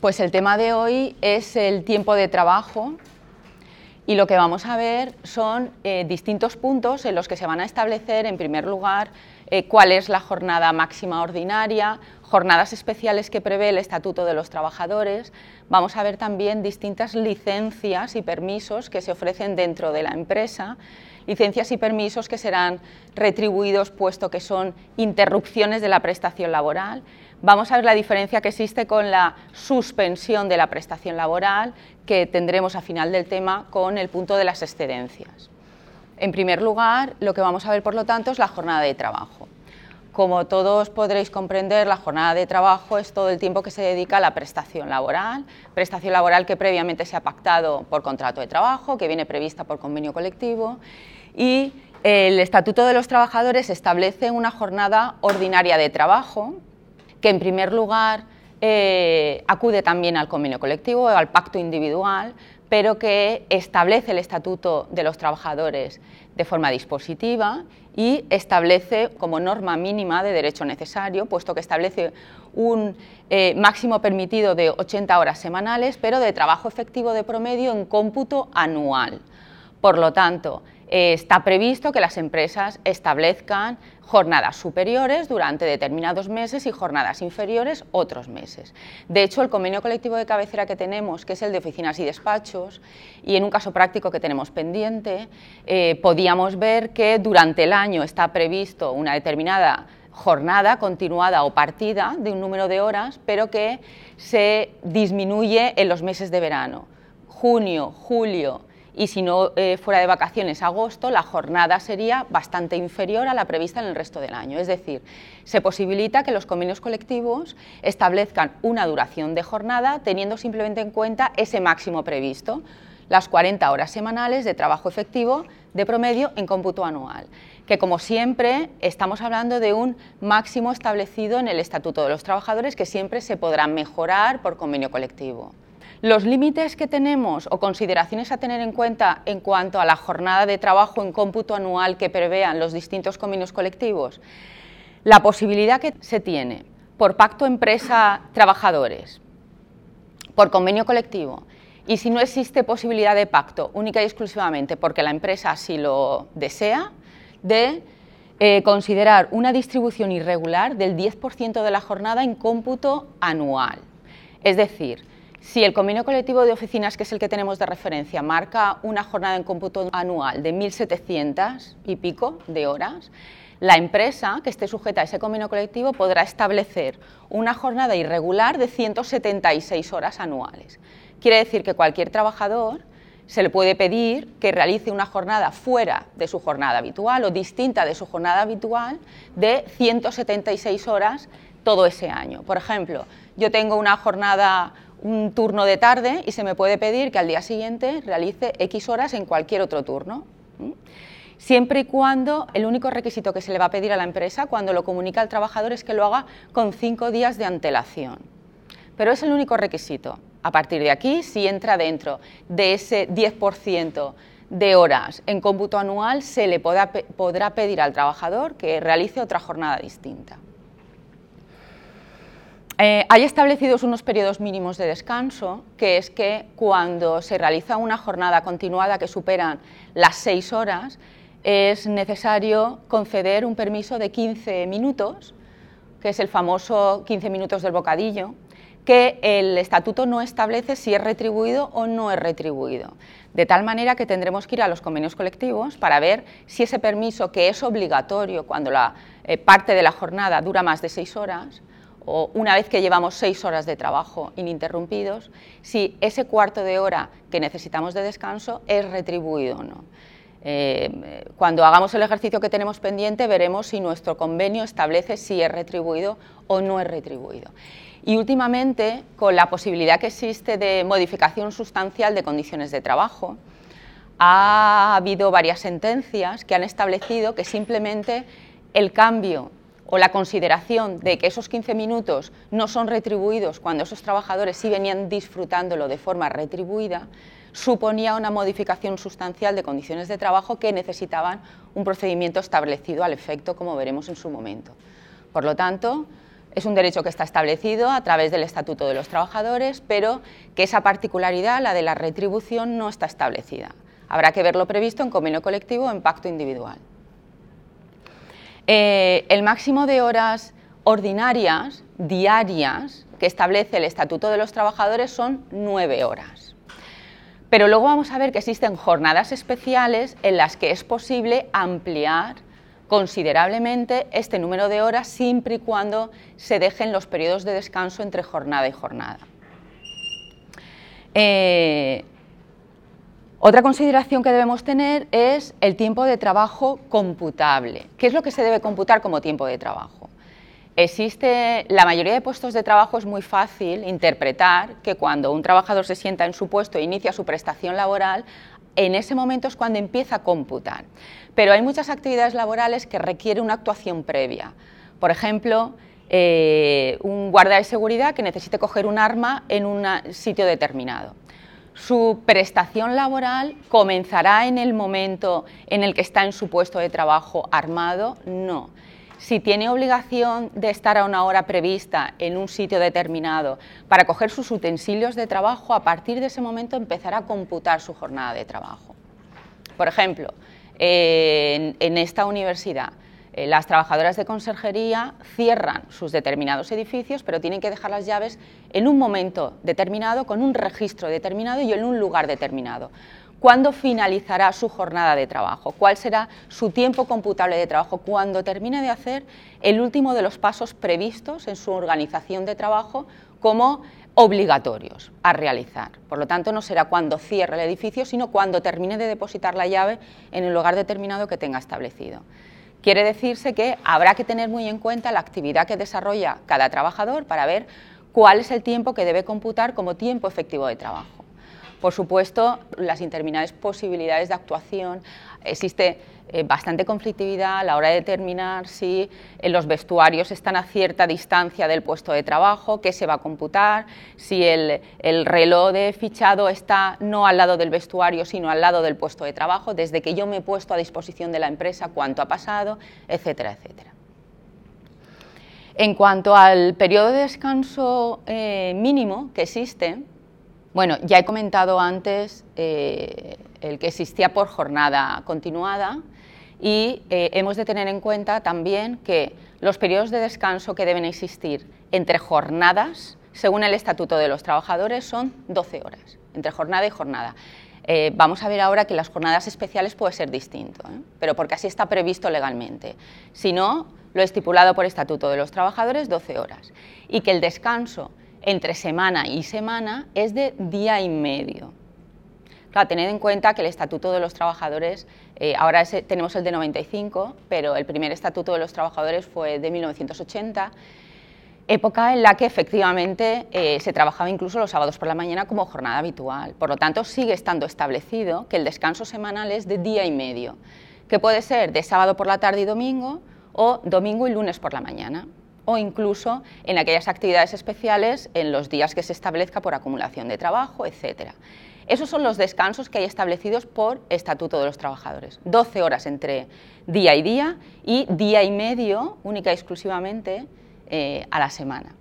Pues el tema de hoy es el tiempo de trabajo y lo que vamos a ver son eh, distintos puntos en los que se van a establecer, en primer lugar, eh, cuál es la jornada máxima ordinaria, jornadas especiales que prevé el Estatuto de los Trabajadores. Vamos a ver también distintas licencias y permisos que se ofrecen dentro de la empresa, licencias y permisos que serán retribuidos puesto que son interrupciones de la prestación laboral Vamos a ver la diferencia que existe con la suspensión de la prestación laboral que tendremos a final del tema con el punto de las excedencias. En primer lugar, lo que vamos a ver, por lo tanto, es la jornada de trabajo. Como todos podréis comprender, la jornada de trabajo es todo el tiempo que se dedica a la prestación laboral, prestación laboral que previamente se ha pactado por contrato de trabajo, que viene prevista por convenio colectivo y el Estatuto de los Trabajadores establece una jornada ordinaria de trabajo que en primer lugar eh, acude también al convenio colectivo o al pacto individual, pero que establece el Estatuto de los Trabajadores de forma dispositiva y establece como norma mínima de derecho necesario, puesto que establece un eh, máximo permitido de 80 horas semanales, pero de trabajo efectivo de promedio en cómputo anual. Por lo tanto, eh, está previsto que las empresas establezcan jornadas superiores durante determinados meses y jornadas inferiores otros meses. De hecho, el convenio colectivo de cabecera que tenemos, que es el de oficinas y despachos, y en un caso práctico que tenemos pendiente, eh, podíamos ver que durante el año está previsto una determinada jornada continuada o partida de un número de horas, pero que se disminuye en los meses de verano. Junio, julio, y si no eh, fuera de vacaciones agosto, la jornada sería bastante inferior a la prevista en el resto del año. Es decir, se posibilita que los convenios colectivos establezcan una duración de jornada teniendo simplemente en cuenta ese máximo previsto, las 40 horas semanales de trabajo efectivo de promedio en cómputo anual, que como siempre estamos hablando de un máximo establecido en el Estatuto de los Trabajadores que siempre se podrá mejorar por convenio colectivo. Los límites que tenemos o consideraciones a tener en cuenta en cuanto a la jornada de trabajo en cómputo anual que prevean los distintos convenios colectivos, la posibilidad que se tiene por pacto empresa-trabajadores, por convenio colectivo, y si no existe posibilidad de pacto única y exclusivamente porque la empresa así lo desea, de eh, considerar una distribución irregular del 10% de la jornada en cómputo anual. Es decir, si el convenio colectivo de oficinas, que es el que tenemos de referencia, marca una jornada en cómputo anual de 1.700 y pico de horas, la empresa que esté sujeta a ese convenio colectivo podrá establecer una jornada irregular de 176 horas anuales. Quiere decir que cualquier trabajador se le puede pedir que realice una jornada fuera de su jornada habitual o distinta de su jornada habitual de 176 horas todo ese año. Por ejemplo, yo tengo una jornada un turno de tarde y se me puede pedir que al día siguiente realice X horas en cualquier otro turno. Siempre y cuando el único requisito que se le va a pedir a la empresa cuando lo comunica al trabajador es que lo haga con cinco días de antelación. Pero es el único requisito. A partir de aquí, si entra dentro de ese 10% de horas en cómputo anual, se le podrá pedir al trabajador que realice otra jornada distinta. Eh, hay establecidos unos periodos mínimos de descanso, que es que cuando se realiza una jornada continuada que superan las seis horas, es necesario conceder un permiso de 15 minutos, que es el famoso 15 minutos del bocadillo, que el estatuto no establece si es retribuido o no es retribuido. De tal manera que tendremos que ir a los convenios colectivos para ver si ese permiso, que es obligatorio cuando la eh, parte de la jornada dura más de seis horas, o una vez que llevamos seis horas de trabajo ininterrumpidos, si ese cuarto de hora que necesitamos de descanso es retribuido o no. Eh, cuando hagamos el ejercicio que tenemos pendiente veremos si nuestro convenio establece si es retribuido o no es retribuido. Y últimamente, con la posibilidad que existe de modificación sustancial de condiciones de trabajo, ha habido varias sentencias que han establecido que simplemente el cambio o la consideración de que esos 15 minutos no son retribuidos cuando esos trabajadores sí venían disfrutándolo de forma retribuida, suponía una modificación sustancial de condiciones de trabajo que necesitaban un procedimiento establecido al efecto, como veremos en su momento. Por lo tanto, es un derecho que está establecido a través del Estatuto de los Trabajadores, pero que esa particularidad, la de la retribución, no está establecida. Habrá que verlo previsto en convenio colectivo o en pacto individual. Eh, el máximo de horas ordinarias, diarias, que establece el Estatuto de los Trabajadores son nueve horas. Pero luego vamos a ver que existen jornadas especiales en las que es posible ampliar considerablemente este número de horas siempre y cuando se dejen los periodos de descanso entre jornada y jornada. Eh, otra consideración que debemos tener es el tiempo de trabajo computable. ¿Qué es lo que se debe computar como tiempo de trabajo? Existe, la mayoría de puestos de trabajo es muy fácil interpretar que cuando un trabajador se sienta en su puesto e inicia su prestación laboral, en ese momento es cuando empieza a computar. Pero hay muchas actividades laborales que requieren una actuación previa. Por ejemplo, eh, un guardia de seguridad que necesite coger un arma en un sitio determinado su prestación laboral comenzará en el momento en el que está en su puesto de trabajo armado, no. Si tiene obligación de estar a una hora prevista en un sitio determinado para coger sus utensilios de trabajo, a partir de ese momento empezará a computar su jornada de trabajo. Por ejemplo, en, en esta universidad, eh, las trabajadoras de conserjería cierran sus determinados edificios, pero tienen que dejar las llaves en un momento determinado, con un registro determinado y en un lugar determinado. ¿Cuándo finalizará su jornada de trabajo? ¿Cuál será su tiempo computable de trabajo? Cuando termine de hacer el último de los pasos previstos en su organización de trabajo como obligatorios a realizar. Por lo tanto, no será cuando cierre el edificio, sino cuando termine de depositar la llave en el lugar determinado que tenga establecido. Quiere decirse que habrá que tener muy en cuenta la actividad que desarrolla cada trabajador para ver cuál es el tiempo que debe computar como tiempo efectivo de trabajo. Por supuesto, las interminables posibilidades de actuación, existe eh, bastante conflictividad a la hora de determinar si eh, los vestuarios están a cierta distancia del puesto de trabajo, qué se va a computar, si el, el, reloj de fichado está no al lado del vestuario, sino al lado del puesto de trabajo, desde que yo me he puesto a disposición de la empresa, cuánto ha pasado, etcétera, etcétera. En cuanto al periodo de descanso eh, mínimo que existe, bueno, ya he comentado antes el que existía por jornada continuada, y eh, hemos de tener en cuenta también que los periodos de descanso que deben existir entre jornadas, según el Estatuto de los Trabajadores, son 12 horas, entre jornada y jornada. Eh, vamos a ver ahora que las jornadas especiales puede ser distinto, ¿eh? pero porque así está previsto legalmente. Si no, lo estipulado por Estatuto de los Trabajadores, 12 horas. Y que el descanso entre semana y semana es de día y medio. Claro, tened en cuenta que el Estatuto de los Trabajadores, eh, ahora tenemos el de 95, pero el primer Estatuto de los Trabajadores fue de 1980, época en la que efectivamente eh, se trabajaba incluso los sábados por la mañana como jornada habitual. Por lo tanto, sigue estando establecido que el descanso semanal es de día y medio, que puede ser de sábado por la tarde y domingo o domingo y lunes por la mañana o incluso en aquellas actividades especiales en los días que se establezca por acumulación de trabajo, etcétera. Esos son los descansos que hay establecidos por Estatuto de los Trabajadores. 12 horas entre día y día y día y medio, única y exclusivamente, eh, a la semana.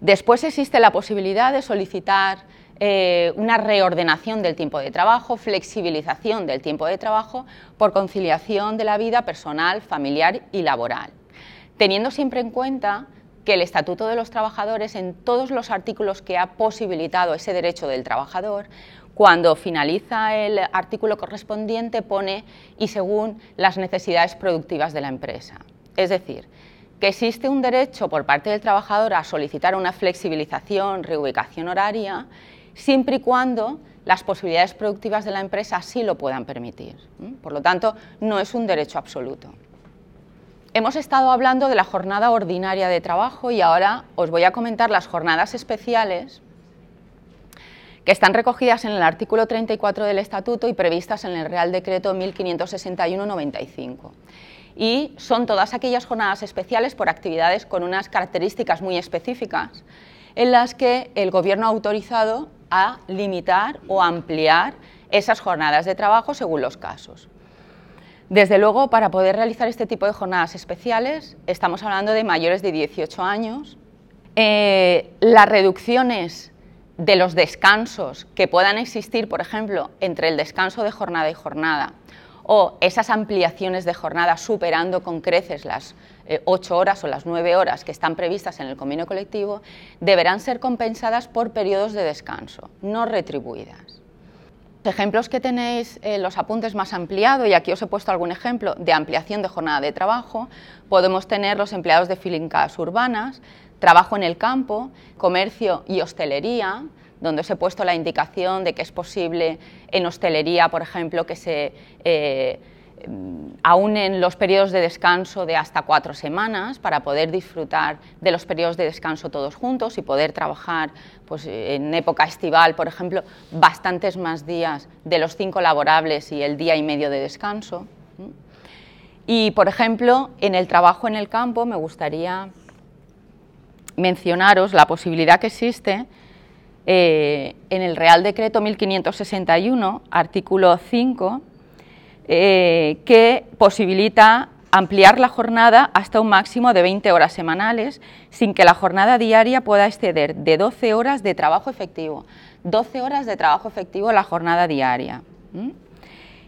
Después existe la posibilidad de solicitar eh, una reordenación del tiempo de trabajo, flexibilización del tiempo de trabajo por conciliación de la vida personal, familiar y laboral, teniendo siempre en cuenta que el Estatuto de los Trabajadores, en todos los artículos que ha posibilitado ese derecho del trabajador, cuando finaliza el artículo correspondiente pone y según las necesidades productivas de la empresa. Es decir, que existe un derecho por parte del trabajador a solicitar una flexibilización, reubicación horaria, siempre y cuando las posibilidades productivas de la empresa así lo puedan permitir. Por lo tanto, no es un derecho absoluto. Hemos estado hablando de la jornada ordinaria de trabajo y ahora os voy a comentar las jornadas especiales que están recogidas en el artículo 34 del Estatuto y previstas en el Real Decreto 1561-95. y son todas aquellas jornadas especiales por actividades con unas características muy específicas en las que el Gobierno ha autorizado a limitar o ampliar esas jornadas de trabajo según los casos. Desde luego, para poder realizar este tipo de jornadas especiales, estamos hablando de mayores de 18 años. Eh, las reducciones de los descansos que puedan existir, por ejemplo, entre el descanso de jornada y jornada, o esas ampliaciones de jornada superando con creces las eh, ocho horas o las nueve horas que están previstas en el convenio colectivo, deberán ser compensadas por periodos de descanso, no retribuidas. Los ejemplos que tenéis en los apuntes más ampliados, y aquí os he puesto algún ejemplo de ampliación de jornada de trabajo, podemos tener los empleados de fincas urbanas, trabajo en el campo, comercio y hostelería, donde os he puesto la indicación de que es posible en hostelería, por ejemplo, que se eh, aún en los periodos de descanso de hasta cuatro semanas para poder disfrutar de los periodos de descanso todos juntos y poder trabajar pues, en época estival, por ejemplo, bastantes más días de los cinco laborables y el día y medio de descanso. Y, por ejemplo, en el trabajo en el campo me gustaría mencionaros la posibilidad que existe eh, en el Real Decreto 1561, artículo 5, eh, que posibilita ampliar la jornada hasta un máximo de 20 horas semanales sin que la jornada diaria pueda exceder de 12 horas de trabajo efectivo. 12 horas de trabajo efectivo la jornada diaria.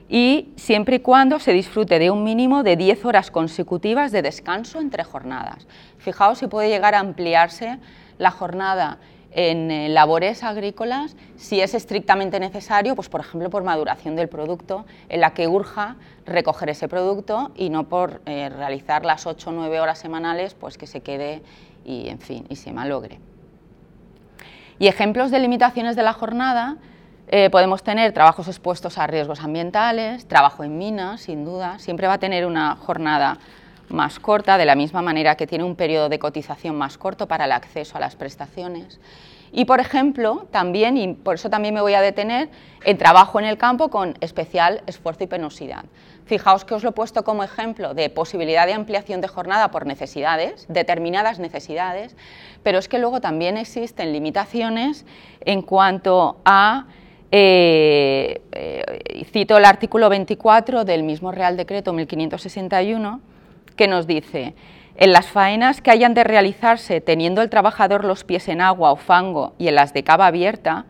Y siempre y cuando se disfrute de un mínimo de 10 horas consecutivas de descanso entre jornadas. Fijaos si puede llegar a ampliarse la jornada en eh, labores agrícolas si es estrictamente necesario, pues por ejemplo por maduración del producto, en la que urja recoger ese producto y no por eh, realizar las 8 o 9 horas semanales, pues que se quede y, en fin, y se malogre. Y ejemplos de limitaciones de la jornada, eh, podemos tener trabajos expuestos a riesgos ambientales, trabajo en minas, sin duda, siempre va a tener una jornada más corta, de la misma manera que tiene un periodo de cotización más corto para el acceso a las prestaciones. Y, por ejemplo, también, y por eso también me voy a detener, en trabajo en el campo con especial esfuerzo y penosidad. Fijaos que os lo he puesto como ejemplo de posibilidad de ampliación de jornada por necesidades, determinadas necesidades, pero es que luego también existen limitaciones en cuanto a eh, eh, cito el artículo 24 del mismo Real Decreto 1561, que nos dice, en las faenas que hayan de realizarse teniendo el trabajador los pies en agua o fango y en las de cava abierta,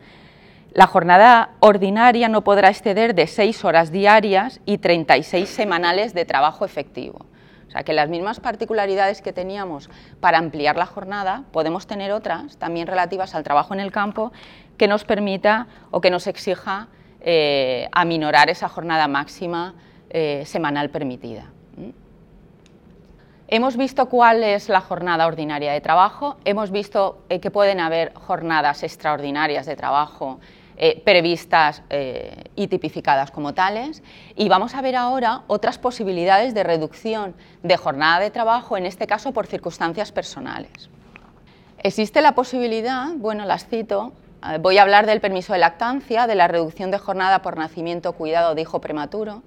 la jornada ordinaria no podrá exceder de seis horas diarias y 36 semanales de trabajo efectivo. O sea que las mismas particularidades que teníamos para ampliar la jornada, podemos tener otras también relativas al trabajo en el campo que nos permita o que nos exija eh, aminorar esa jornada máxima eh, semanal permitida. Hemos visto cuál es la jornada ordinaria de trabajo, hemos visto eh, que pueden haber jornadas extraordinarias de trabajo eh, previstas eh, y tipificadas como tales y vamos a ver ahora otras posibilidades de reducción de jornada de trabajo, en este caso por circunstancias personales. Existe la posibilidad, bueno, las cito, voy a hablar del permiso de lactancia, de la reducción de jornada por nacimiento cuidado de hijo prematuro,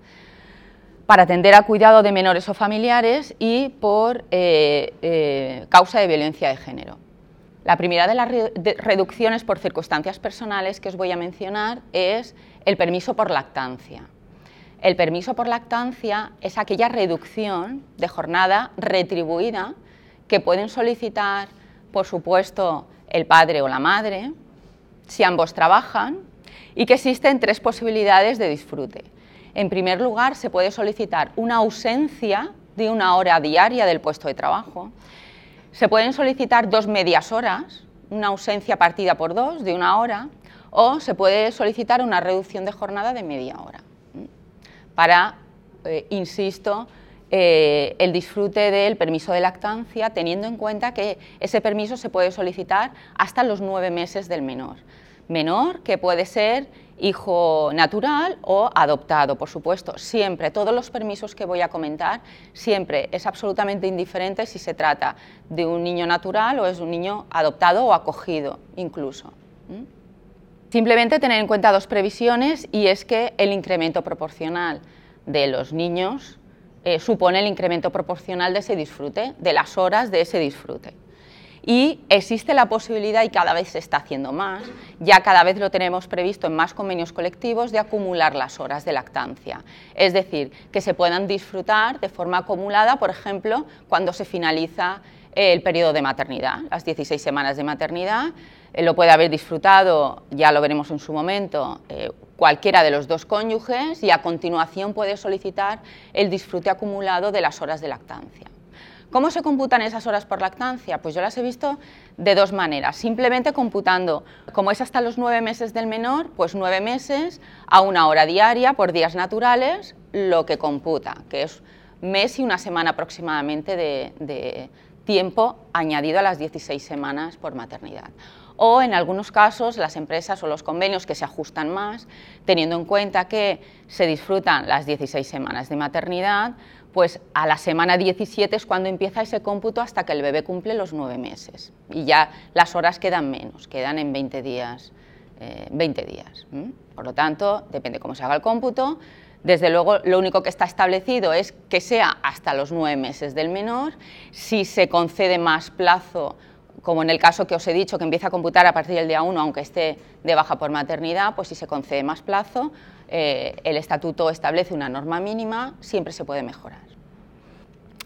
para atender al cuidado de menores o familiares y por eh, eh, causa de violencia de género. La primera de las reducciones por circunstancias personales que os voy a mencionar es el permiso por lactancia. El permiso por lactancia es aquella reducción de jornada retribuida que pueden solicitar, por supuesto, el padre o la madre, si ambos trabajan, y que existen tres posibilidades de disfrute. En primer lugar, se puede solicitar una ausencia de una hora diaria del puesto de trabajo. Se pueden solicitar dos medias horas, una ausencia partida por dos de una hora, o se puede solicitar una reducción de jornada de media hora. Para, eh, insisto, eh, el disfrute del permiso de lactancia, teniendo en cuenta que ese permiso se puede solicitar hasta los nueve meses del menor. Menor que puede ser hijo natural o adoptado, por supuesto. Siempre, todos los permisos que voy a comentar, siempre es absolutamente indiferente si se trata de un niño natural o es un niño adoptado o acogido incluso. Simplemente tener en cuenta dos previsiones y es que el incremento proporcional de los niños eh, supone el incremento proporcional de ese disfrute, de las horas de ese disfrute. Y existe la posibilidad, y cada vez se está haciendo más, ya cada vez lo tenemos previsto en más convenios colectivos, de acumular las horas de lactancia. Es decir, que se puedan disfrutar de forma acumulada, por ejemplo, cuando se finaliza el periodo de maternidad, las 16 semanas de maternidad, eh, lo puede haber disfrutado, ya lo veremos en su momento, eh, cualquiera de los dos cónyuges y a continuación puede solicitar el disfrute acumulado de las horas de lactancia. ¿Cómo se computan esas horas por lactancia? Pues yo las he visto de dos maneras. Simplemente computando, como es hasta los nueve meses del menor, pues nueve meses a una hora diaria por días naturales, lo que computa, que es mes y una semana aproximadamente de, de tiempo añadido a las 16 semanas por maternidad o en algunos casos las empresas o los convenios que se ajustan más, teniendo en cuenta que se disfrutan las 16 semanas de maternidad, pues a la semana 17 es cuando empieza ese cómputo hasta que el bebé cumple los nueve meses y ya las horas quedan menos, quedan en 20 días. 20 eh, días. Por lo tanto, depende cómo se haga el cómputo. Desde luego, lo único que está establecido es que sea hasta los nueve meses del menor. Si se concede más plazo como en el caso que os he dicho, que empieza a computar a partir del día 1, aunque esté de baja por maternidad, pues si se concede más plazo, eh, el estatuto establece una norma mínima, siempre se puede mejorar.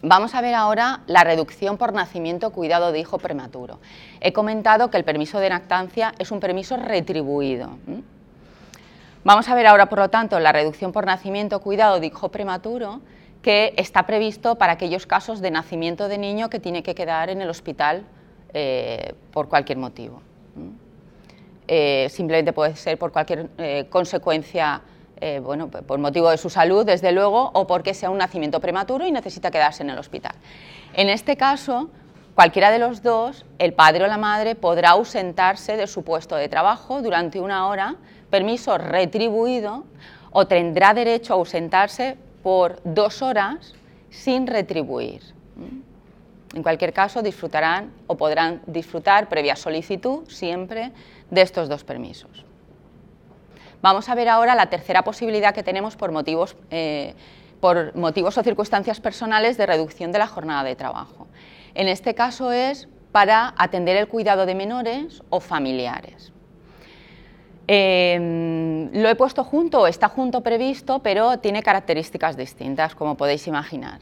Vamos a ver ahora la reducción por nacimiento cuidado de hijo prematuro. He comentado que el permiso de lactancia es un permiso retribuido. Vamos a ver ahora, por lo tanto, la reducción por nacimiento cuidado de hijo prematuro, que está previsto para aquellos casos de nacimiento de niño que tiene que quedar en el hospital eh, por cualquier motivo. Eh, simplemente puede ser por cualquier eh, consecuencia, bueno, por motivo de su salud, desde luego, o porque sea un nacimiento prematuro y necesita quedarse en el hospital. En este caso, cualquiera de los dos, el padre o la madre, podrá ausentarse de su puesto de trabajo durante una hora, permiso retribuido, o tendrá derecho a ausentarse por dos horas sin retribuir. En cualquier caso, disfrutarán o podrán disfrutar, previa solicitud, siempre de estos dos permisos. Vamos a ver ahora la tercera posibilidad que tenemos por motivos, eh, por motivos o circunstancias personales de reducción de la jornada de trabajo. En este caso es para atender el cuidado de menores o familiares. Em, lo he puesto junto, está junto previsto, pero tiene características distintas, como podéis imaginar.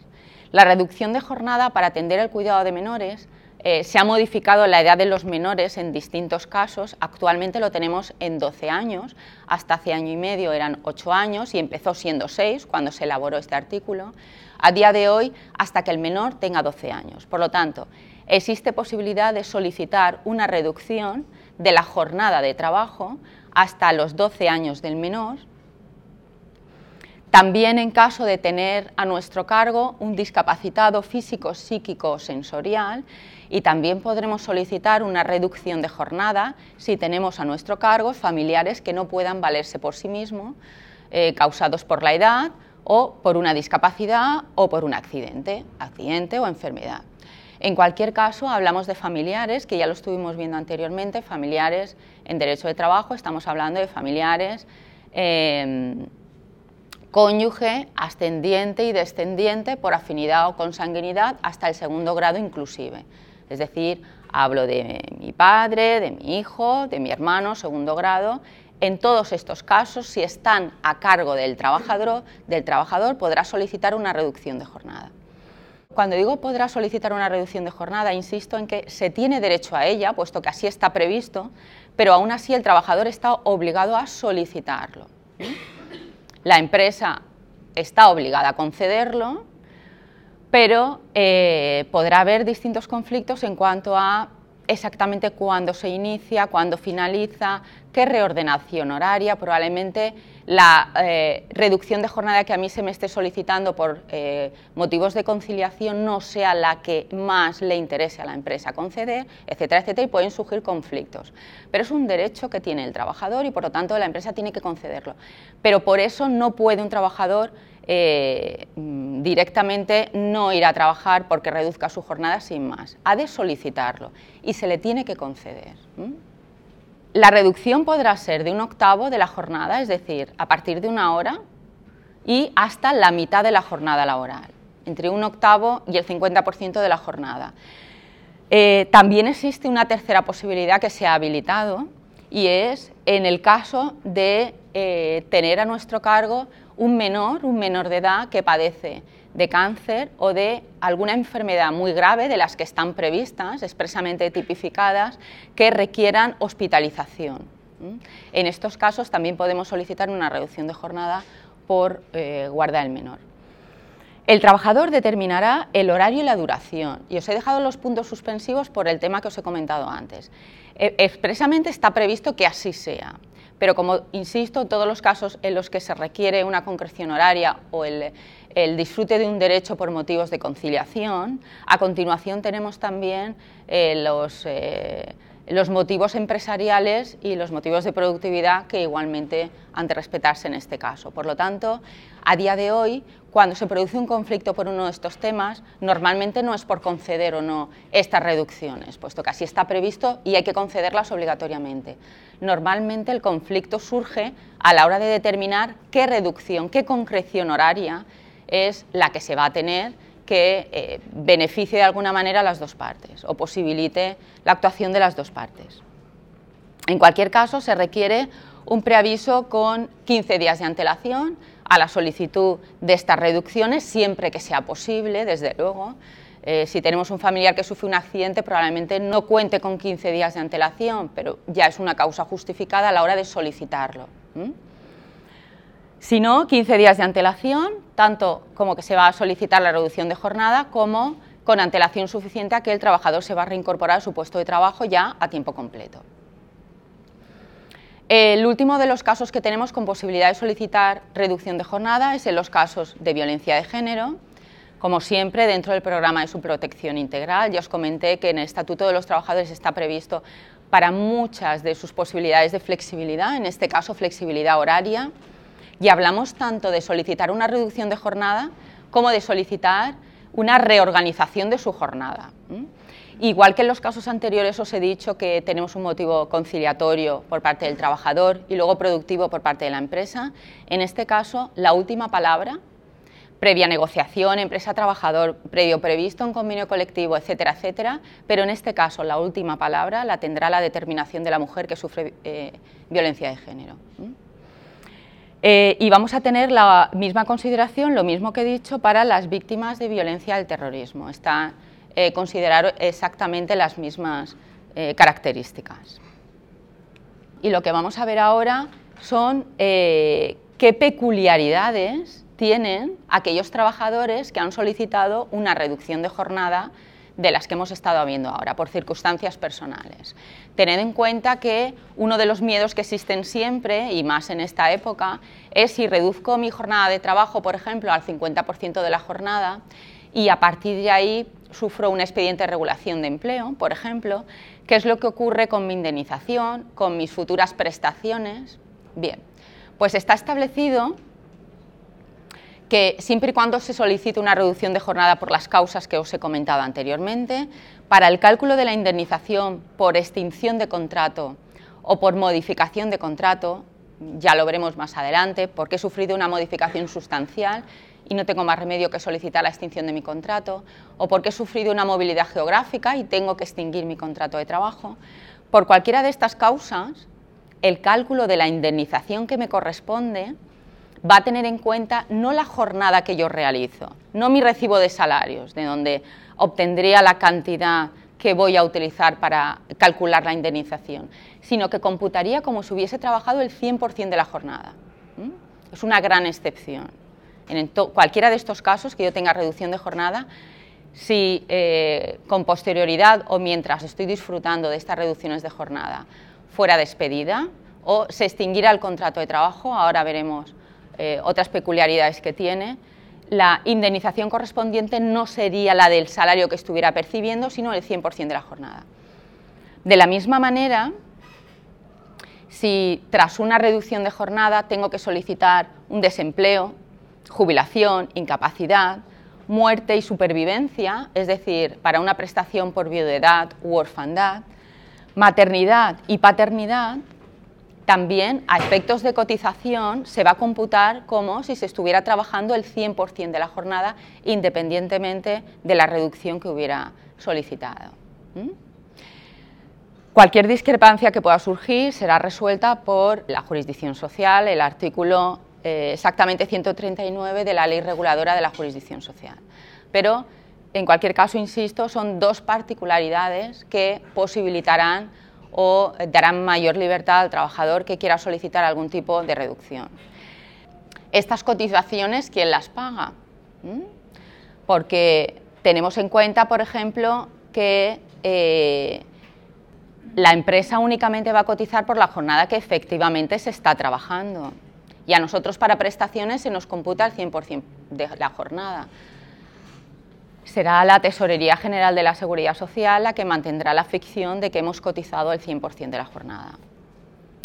La reducción de jornada para atender el cuidado de menores eh, se ha modificado la edad de los menores en distintos casos. Actualmente lo tenemos en 12 años, hasta hace año y medio eran 8 años y empezó siendo 6 cuando se elaboró este artículo. A día de hoy, hasta que el menor tenga 12 años. Por lo tanto, existe posibilidad de solicitar una reducción de la jornada de trabajo hasta los 12 años del menor también en caso de tener a nuestro cargo un discapacitado físico, psíquico o sensorial y también podremos solicitar una reducción de jornada si tenemos a nuestro cargo familiares que no puedan valerse por sí mismos, eh, causados por la edad o por una discapacidad o por un accidente, accidente o enfermedad. En cualquier caso, hablamos de familiares, que ya lo estuvimos viendo anteriormente, familiares en derecho de trabajo, estamos hablando de familiares eh, cónyuge, ascendiente y descendiente por afinidad o consanguinidad hasta el segundo grado inclusive. Es decir, hablo de mi padre, de mi hijo, de mi hermano, segundo grado. En todos estos casos, si están a cargo del trabajador, del trabajador podrá solicitar una reducción de jornada. Cuando digo podrá solicitar una reducción de jornada, insisto en que se tiene derecho a ella, puesto que así está previsto, pero aún así el trabajador está obligado a solicitarlo. La empresa está obligada a concederlo, pero eh, podrá haber distintos conflictos en cuanto a exactamente cuándo se inicia, cuándo finaliza, qué reordenación horaria, probablemente la eh, reducción de jornada que a mí se me esté solicitando por eh, motivos de conciliación no sea la que más le interese a la empresa conceder, etcétera, etcétera, y pueden surgir conflictos. Pero es un derecho que tiene el trabajador y por lo tanto la empresa tiene que concederlo. Pero por eso no puede un trabajador eh, directamente no ir a trabajar porque reduzca su jornada sin más. Ha de solicitarlo y se le tiene que conceder. La reducción podrá ser de un octavo de la jornada, es decir, a partir de una hora y hasta la mitad de la jornada laboral. entre un octavo y el 50% de la jornada. Eh, también existe una tercera posibilidad que se ha habilitado y es en el caso de eh, tener a nuestro cargo un menor, un menor de edad que padece de cáncer o de alguna enfermedad muy grave de las que están previstas, expresamente tipificadas, que requieran hospitalización. En estos casos también podemos solicitar una reducción de jornada por eh, guarda del menor. El trabajador determinará el horario y la duración. Y os he dejado los puntos suspensivos por el tema que os he comentado antes. E, expresamente está previsto que así sea, pero como insisto, todos los casos en los que se requiere una concreción horaria o el, disfrute de un derecho por motivos de conciliación, a continuación tenemos también eh, los... Eh, los motivos empresariales y los motivos de productividad que igualmente han de respetarse en este caso. Por lo tanto, a día de hoy, cuando se produce un conflicto por uno de estos temas, normalmente no es por conceder o no estas reducciones, puesto que así está previsto y hay que concederlas obligatoriamente. Normalmente el conflicto surge a la hora de determinar qué reducción, qué concreción horaria es la que se va a tener que eh, beneficie de alguna manera a las dos partes o posibilite la actuación de las dos partes. En cualquier caso, se requiere un preaviso con 15 días de antelación a la solicitud de estas reducciones, siempre que sea posible, desde luego. Eh, si tenemos un familiar que sufre un accidente, probablemente no cuente con 15 días de antelación, pero ya es una causa justificada a la hora de solicitarlo. Si no, 15 días de antelación, tanto como que se va a solicitar la reducción de jornada, como con antelación suficiente a que el trabajador se va a reincorporar a su puesto de trabajo ya a tiempo completo. El último de los casos que tenemos con posibilidad de solicitar reducción de jornada es en los casos de violencia de género. Como siempre, dentro del programa de su protección integral, ya os comenté que en el Estatuto de los Trabajadores está previsto para muchas de sus posibilidades de flexibilidad, en este caso flexibilidad horaria, y hablamos tanto de solicitar una reducción de jornada como de solicitar una reorganización de su jornada. Igual que en los casos anteriores os he dicho que tenemos un motivo conciliatorio por parte del trabajador y luego productivo por parte de la empresa, en este caso la última palabra, previa negociación, empresa-trabajador, previo previsto en convenio colectivo, etcétera, etcétera, pero en este caso la última palabra la tendrá la determinación de la mujer que sufre eh, violencia de género. Eh, y vamos a tener la misma consideración, lo mismo que he dicho, para las víctimas de violencia del terrorismo. Está eh, considerar exactamente las mismas eh, características. Y lo que vamos a ver ahora son qué peculiaridades tienen aquellos trabajadores que han solicitado una reducción de jornada de las que hemos estado viendo ahora, por circunstancias personales. Tened en cuenta que uno de los miedos que existen siempre, y más en esta época, es si reduzco mi jornada de trabajo, por ejemplo, al 50% de la jornada, y a partir de ahí sufro un expediente de regulación de empleo, por ejemplo, ¿qué es lo que ocurre con mi indemnización, con mis futuras prestaciones? Bien, pues está establecido que siempre y cuando se solicite una reducción de jornada por las causas que os he comentado anteriormente, para el cálculo de la indemnización por extinción de contrato o por modificación de contrato, ya lo veremos más adelante, porque he sufrido una modificación sustancial y no tengo más remedio que solicitar la extinción de mi contrato, o porque he sufrido una movilidad geográfica y tengo que extinguir mi contrato de trabajo. Por cualquiera de estas causas, el cálculo de la indemnización que me corresponde va a tener en cuenta no la jornada que yo realizo, no mi recibo de salarios, de donde obtendría la cantidad que voy a utilizar para calcular la indemnización, sino que computaría como si hubiese trabajado el 100% de la jornada. Es una gran excepción. En cualquiera de estos casos que yo tenga reducción de jornada, si eh, con posterioridad o mientras estoy disfrutando de estas reducciones de jornada fuera despedida o se extinguirá el contrato de trabajo, ahora veremos eh, otras peculiaridades que tiene, la indemnización correspondiente no sería la del salario que estuviera percibiendo, sino el 100% de la jornada. De la misma manera, si tras una reducción de jornada tengo que solicitar un desempleo, jubilación, incapacidad, muerte y supervivencia, es decir, para una prestación por viudedad u orfandad, maternidad y paternidad, también a efectos de cotización se va a computar como si se estuviera trabajando el 100% de la jornada independientemente de la reducción que hubiera solicitado. Cualquier discrepancia que pueda surgir será resuelta por la jurisdicción social, el artículo eh, exactamente 139 de la Ley Reguladora de la Jurisdicción Social. Pero, en cualquier caso, insisto, son dos particularidades que posibilitarán o darán mayor libertad al trabajador que quiera solicitar algún tipo de reducción. Estas cotizaciones, ¿quién las paga? ¿Mm? Porque tenemos en cuenta, por ejemplo, que eh, la empresa únicamente va a cotizar por la jornada que efectivamente se está trabajando. Y a nosotros para prestaciones se nos computa el 100% de la jornada. Será la Tesorería General de la Seguridad Social la que mantendrá la ficción de que hemos cotizado el 100% de la jornada.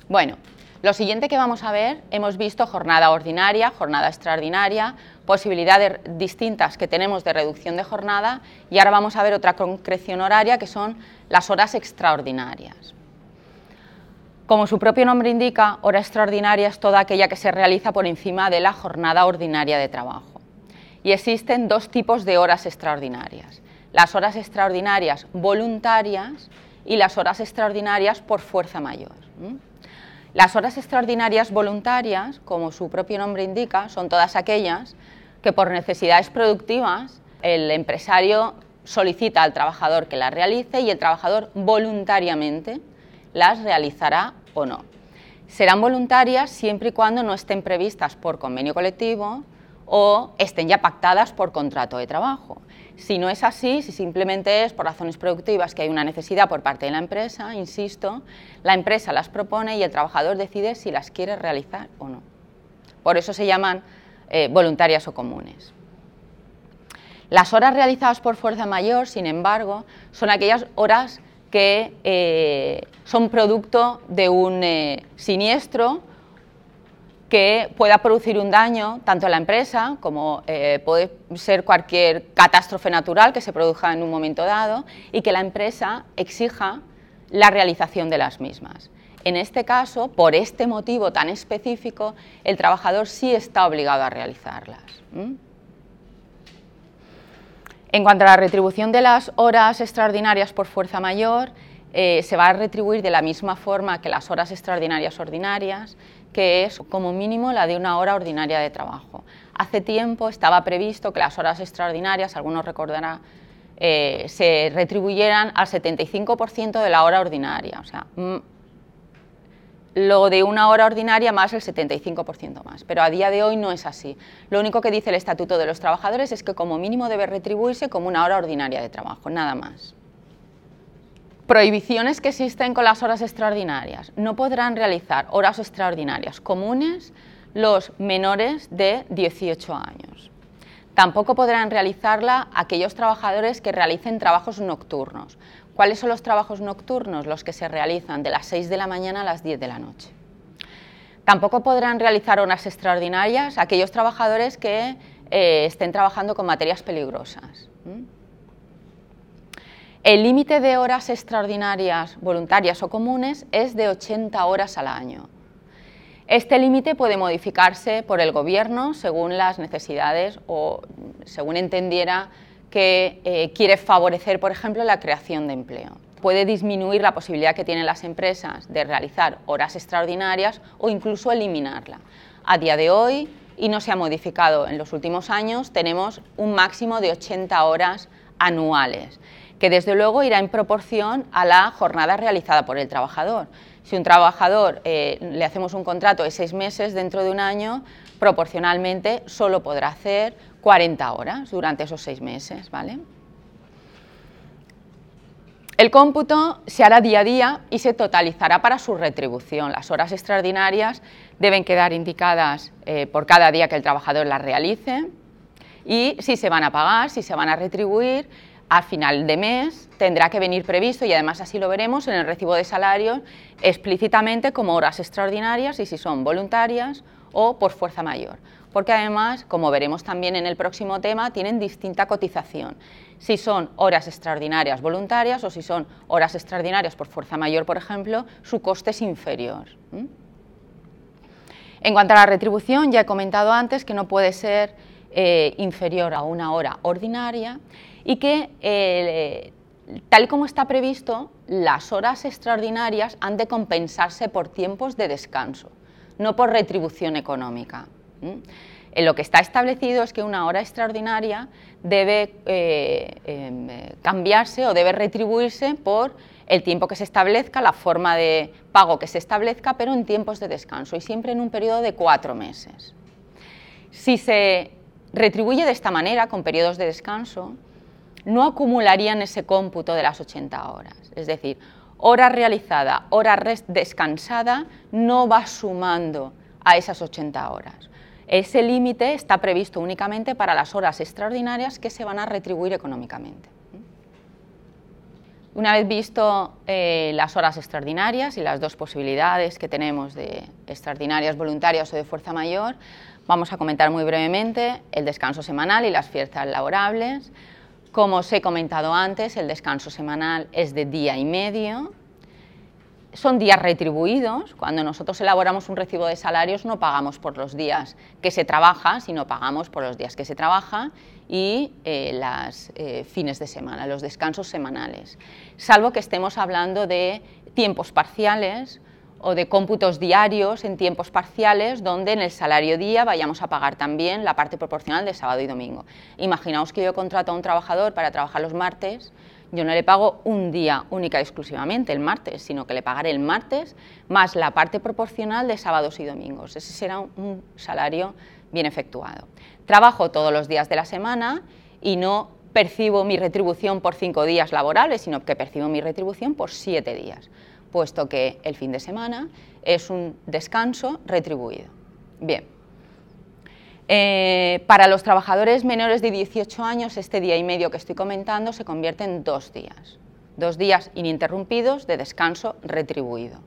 Bueno, lo siguiente que vamos a ver, hemos visto jornada ordinaria, jornada extraordinaria, posibilidades distintas que tenemos de reducción de jornada y ahora vamos a ver otra concreción horaria que son las horas extraordinarias. Como su propio nombre indica, hora extraordinaria es toda aquella que se realiza por encima de la jornada ordinaria de trabajo. Y existen dos tipos de horas extraordinarias, las horas extraordinarias voluntarias y las horas extraordinarias por fuerza mayor. Las horas extraordinarias voluntarias, como su propio nombre indica, son todas aquellas que por necesidades productivas el empresario solicita al trabajador que las realice y el trabajador voluntariamente las realizará o no. Serán voluntarias siempre y cuando no estén previstas por convenio colectivo o estén ya pactadas por contrato de trabajo. Si no es así, si simplemente es por razones productivas que hay una necesidad por parte de la empresa, insisto, la empresa las propone y el trabajador decide si las quiere realizar o no. Por eso se llaman eh, voluntarias o comunes. Las horas realizadas por fuerza mayor, sin embargo, son aquellas horas que eh, son producto de un eh, siniestro que pueda producir un daño tanto a la empresa como eh, puede ser cualquier catástrofe natural que se produzca en un momento dado y que la empresa exija la realización de las mismas. En este caso, por este motivo tan específico, el trabajador sí está obligado a realizarlas. En cuanto a la retribución de las horas extraordinarias por fuerza mayor, eh, se va a retribuir de la misma forma que las horas extraordinarias ordinarias, que es como mínimo la de una hora ordinaria de trabajo. Hace tiempo estaba previsto que las horas extraordinarias, algunos recordarán, eh, se retribuyeran al 75% de la hora ordinaria, o sea, lo de una hora ordinaria más el 75% más, pero a día de hoy no es así. Lo único que dice el Estatuto de los Trabajadores es que como mínimo debe retribuirse como una hora ordinaria de trabajo, nada más. Prohibiciones que existen con las horas extraordinarias. No podrán realizar horas extraordinarias comunes los menores de 18 años. Tampoco podrán realizarla aquellos trabajadores que realicen trabajos nocturnos, ¿Cuáles son los trabajos nocturnos? Los que se realizan de las 6 de la mañana a las 10 de la noche. Tampoco podrán realizar horas extraordinarias aquellos trabajadores que eh, estén trabajando con materias peligrosas. El límite de horas extraordinarias voluntarias o comunes es de 80 horas al año. Este límite puede modificarse por el Gobierno según las necesidades o según entendiera que eh, quiere favorecer, por ejemplo, la creación de empleo. Puede disminuir la posibilidad que tienen las empresas de realizar horas extraordinarias o incluso eliminarla. A día de hoy, y no se ha modificado en los últimos años, tenemos un máximo de 80 horas anuales, que desde luego irá en proporción a la jornada realizada por el trabajador. Si un trabajador eh, le hacemos un contrato de seis meses dentro de un año, proporcionalmente solo podrá hacer 40 horas durante esos seis meses. ¿vale? El cómputo se hará día a día y se totalizará para su retribución. Las horas extraordinarias deben quedar indicadas eh, por cada día que el trabajador las realice y si se van a pagar, si se van a retribuir, al final de mes tendrá que venir previsto, y además así lo veremos en el recibo de salario, explícitamente como horas extraordinarias y si son voluntarias o por fuerza mayor porque además, como veremos también en el próximo tema, tienen distinta cotización. Si son horas extraordinarias voluntarias o si son horas extraordinarias por fuerza mayor, por ejemplo, su coste es inferior. En cuanto a la retribución, ya he comentado antes que no puede ser eh, inferior a una hora ordinaria y que, eh, tal como está previsto, las horas extraordinarias han de compensarse por tiempos de descanso, no por retribución económica. En lo que está establecido es que una hora extraordinaria debe eh, em, cambiarse o debe retribuirse por el tiempo que se establezca, la forma de pago que se establezca, pero en tiempos de descanso y siempre en un periodo de cuatro meses. Si se retribuye de esta manera, con periodos de descanso, no acumularían ese cómputo de las 80 horas. Es decir, hora realizada, hora descansada, no va sumando a esas 80 horas. Ese límite está previsto únicamente para las horas extraordinarias que se van a retribuir económicamente. Una vez visto eh, las horas extraordinarias y las dos posibilidades que tenemos de extraordinarias voluntarias o de fuerza mayor, vamos a comentar muy brevemente el descanso semanal y las fiestas laborables. Como os he comentado antes, el descanso semanal es de día y medio, son días retribuidos. Cuando nosotros elaboramos un recibo de salarios no pagamos por los días que se trabaja, sino pagamos por los días que se trabaja y los eh, eh, fines de semana, los descansos semanales. Salvo que estemos hablando de tiempos parciales o de cómputos diarios en tiempos parciales donde en el salario día vayamos a pagar también la parte proporcional de sábado y domingo. Imaginaos que yo contrato a un trabajador para trabajar los martes yo no le pago un día única y exclusivamente, el martes, sino que le pagaré el martes más la parte proporcional de sábados y domingos. Ese será un salario bien efectuado. Trabajo todos los días de la semana y no percibo mi retribución por cinco días laborables, sino que percibo mi retribución por siete días, puesto que el fin de semana es un descanso retribuido. Bien, eh, para los trabajadores menores de 18 años, este día y medio que estoy comentando se convierte en dos días, dos días ininterrumpidos de descanso retribuido.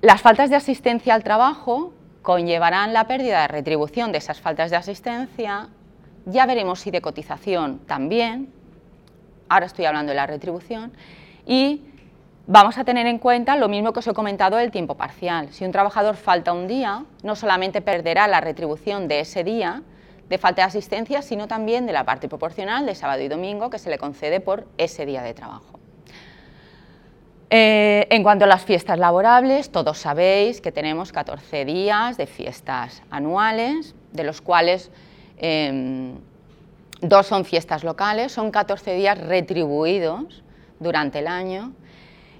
Las faltas de asistencia al trabajo conllevarán la pérdida de retribución de esas faltas de asistencia, ya veremos si de cotización también, ahora estoy hablando de la retribución, y Vamos a tener en cuenta lo mismo que os he comentado del tiempo parcial. Si un trabajador falta un día, no solamente perderá la retribución de ese día de falta de asistencia, sino también de la parte proporcional de sábado y domingo que se le concede por ese día de trabajo. Eh, en cuanto a las fiestas laborables, todos sabéis que tenemos 14 días de fiestas anuales, de los cuales em, dos son fiestas locales, son 14 días retribuidos durante el año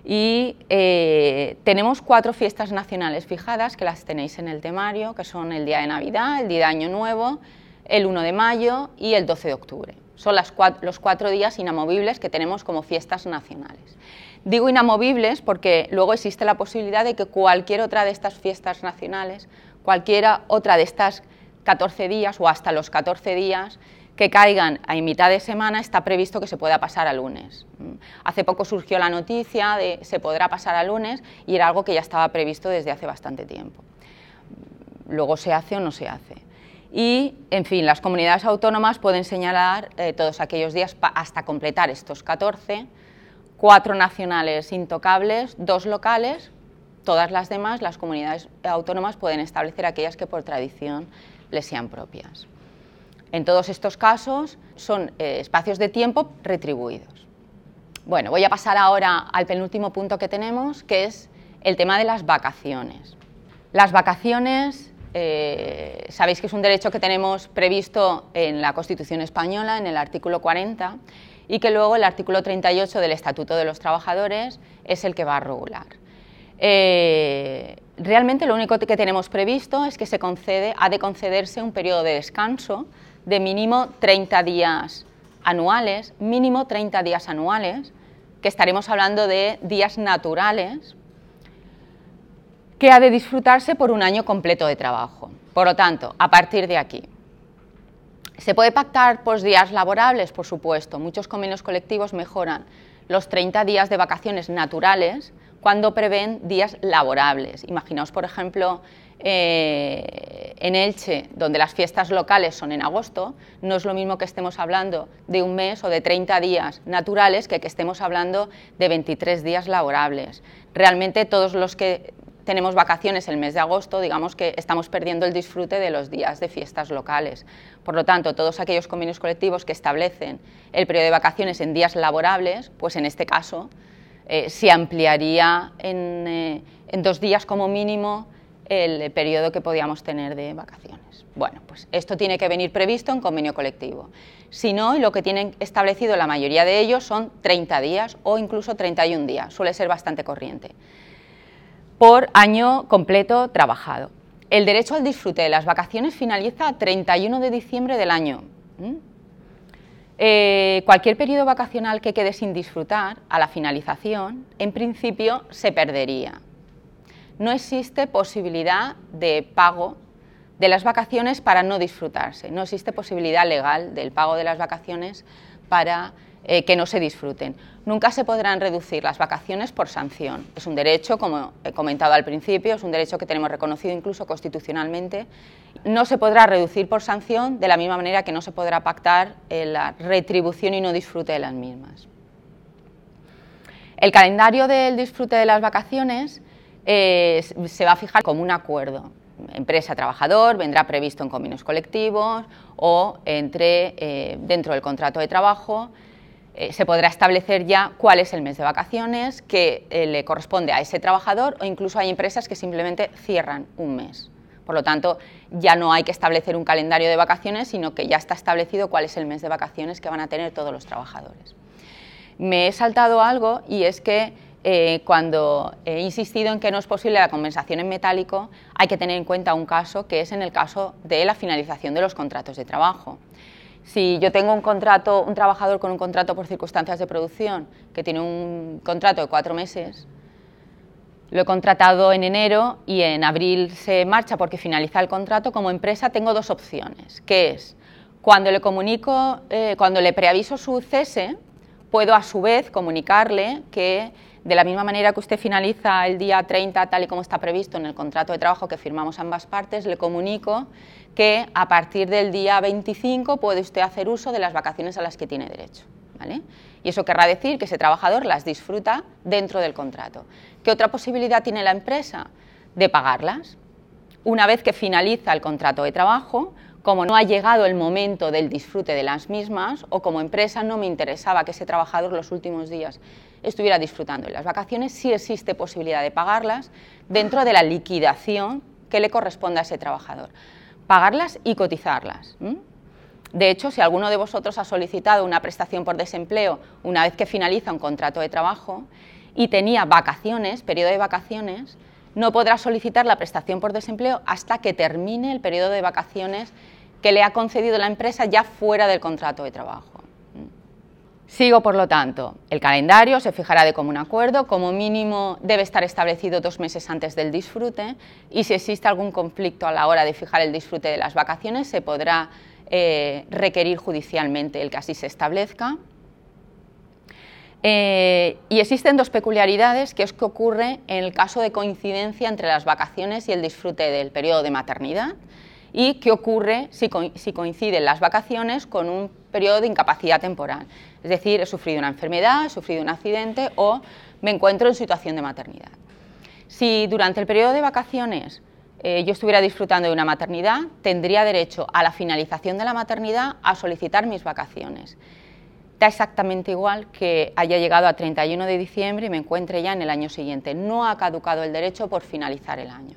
y eh, tenemos cuatro fiestas nacionales fijadas que las tenéis en el temario, que son el día de Navidad, el día de Año Nuevo, el 1 de mayo y el 12 de octubre. Son los cuatro días inamovibles que tenemos como fiestas nacionales. Digo inamovibles porque luego existe la posibilidad de que cualquier otra de estas fiestas nacionales, cualquiera otra de estas 14 días o hasta los 14 días, que caigan a mitad de semana está previsto que se pueda pasar a lunes. Hace poco surgió la noticia de se podrá pasar a lunes y era algo que ya estaba previsto desde hace bastante tiempo. Luego se hace o no se hace. Y, en fin, las comunidades autónomas pueden señalar eh, todos aquellos días hasta completar estos 14, cuatro nacionales intocables, dos locales, todas las demás, las comunidades autónomas pueden establecer aquellas que por tradición les sean propias. En todos estos casos son eh, espacios de tiempo retribuidos. Bueno, voy a pasar ahora al penúltimo punto que tenemos, que es el tema de las vacaciones. Las vacaciones, eh, sabéis que es un derecho que tenemos previsto en la Constitución española, en el artículo 40, y que luego el artículo 38 del Estatuto de los Trabajadores es el que va a regular. Eh, realmente lo único que tenemos previsto es que se concede, ha de concederse un periodo de descanso de mínimo 30 días anuales, mínimo 30 días anuales, que estaremos hablando de días naturales, que ha de disfrutarse por un año completo de trabajo. Por lo tanto, a partir de aquí, ¿se puede pactar por días laborables? Por supuesto, muchos convenios colectivos mejoran los 30 días de vacaciones naturales cuando prevén días laborables. Imaginaos, por ejemplo, eh, en Elche, donde las fiestas locales son en agosto, no es lo mismo que estemos hablando de un mes o de 30 días naturales que que estemos hablando de 23 días laborables. Realmente todos los que tenemos vacaciones el mes de agosto, digamos que estamos perdiendo el disfrute de los días de fiestas locales. Por lo tanto, todos aquellos convenios colectivos que establecen el periodo de vacaciones en días laborables, pues en este caso eh, se ampliaría eh, en dos días como mínimo el periodo que podíamos tener de vacaciones. Bueno, pues esto tiene que venir previsto en convenio colectivo. Si no, lo que tienen establecido la mayoría de ellos son 30 días o incluso 31 días, suele ser bastante corriente, por año completo trabajado. El derecho al disfrute de las vacaciones finaliza a 31 de diciembre del año. Eh, cualquier periodo vacacional que quede sin disfrutar a la finalización, en principio se perdería no existe posibilidad de pago de las vacaciones para no disfrutarse, no existe posibilidad legal del pago de las vacaciones para eh, que no se disfruten. Nunca se podrán reducir las vacaciones por sanción. Es un derecho, como he comentado al principio, es un derecho que tenemos reconocido incluso constitucionalmente. No se podrá reducir por sanción de la misma manera que no se podrá pactar eh, la retribución y no disfrute de las mismas. El calendario del disfrute de las vacaciones eh, se va a fijar como un acuerdo. Empresa-trabajador vendrá previsto en convenios colectivos o entre, eh, dentro del contrato de trabajo. Eh, se podrá establecer ya cuál es el mes de vacaciones que le corresponde a ese trabajador o incluso hay empresas que simplemente cierran un mes. Por lo tanto, ya no hay que establecer un calendario de vacaciones, sino que ya está establecido cuál es el mes de vacaciones que van a tener todos los trabajadores. Me he saltado algo y es que eh, cuando he insistido en que no es posible la compensación en metálico, hay que tener en cuenta un caso que es en el caso de la finalización de los contratos de trabajo. Si yo tengo un contrato, un trabajador con un contrato por circunstancias de producción que tiene un contrato de cuatro meses, lo he contratado en enero y en abril se marcha porque finaliza el contrato, como empresa tengo dos opciones, que es cuando le comunico, eh, cuando le preaviso su cese, puedo a su vez comunicarle que de la misma manera que usted finaliza el día 30, tal y como está previsto en el contrato de trabajo que firmamos ambas partes, le comunico que a partir del día 25 puede usted hacer uso de las vacaciones a las que tiene derecho. Y eso querrá decir que ese trabajador las disfruta dentro del contrato. ¿Qué otra posibilidad tiene la empresa? De pagarlas. Una vez que finaliza el contrato de trabajo, como no ha llegado el momento del disfrute de las mismas o como empresa no me interesaba que ese trabajador los últimos días estuviera disfrutando de las vacaciones, sí existe posibilidad de pagarlas dentro de la liquidación que le corresponda a ese trabajador. Pagarlas y cotizarlas. De hecho, si alguno de vosotros ha solicitado una prestación por desempleo una vez que finaliza un contrato de trabajo y tenía vacaciones, periodo de vacaciones, no podrá solicitar la prestación por desempleo hasta que termine el periodo de vacaciones que le ha concedido la empresa ya fuera del contrato de trabajo. Sigo, por lo tanto, el calendario se fijará de común acuerdo, como mínimo debe estar establecido dos meses antes del disfrute. Y si existe algún conflicto a la hora de fijar el disfrute de las vacaciones se podrá eh, requerir judicialmente el que así se establezca. Eh, y existen dos peculiaridades que es que ocurre en el caso de coincidencia entre las vacaciones y el disfrute del periodo de maternidad y qué ocurre si, coinciden las vacaciones con un periodo de incapacidad temporal. Es decir, he sufrido una enfermedad, he sufrido un accidente o me encuentro en situación de maternidad. Si durante el periodo de vacaciones eh, yo estuviera disfrutando de una maternidad, tendría derecho a la finalización de la maternidad a solicitar mis vacaciones. Da exactamente igual que haya llegado a 31 de diciembre y me encuentre ya en el año siguiente. No ha caducado el derecho por finalizar el año.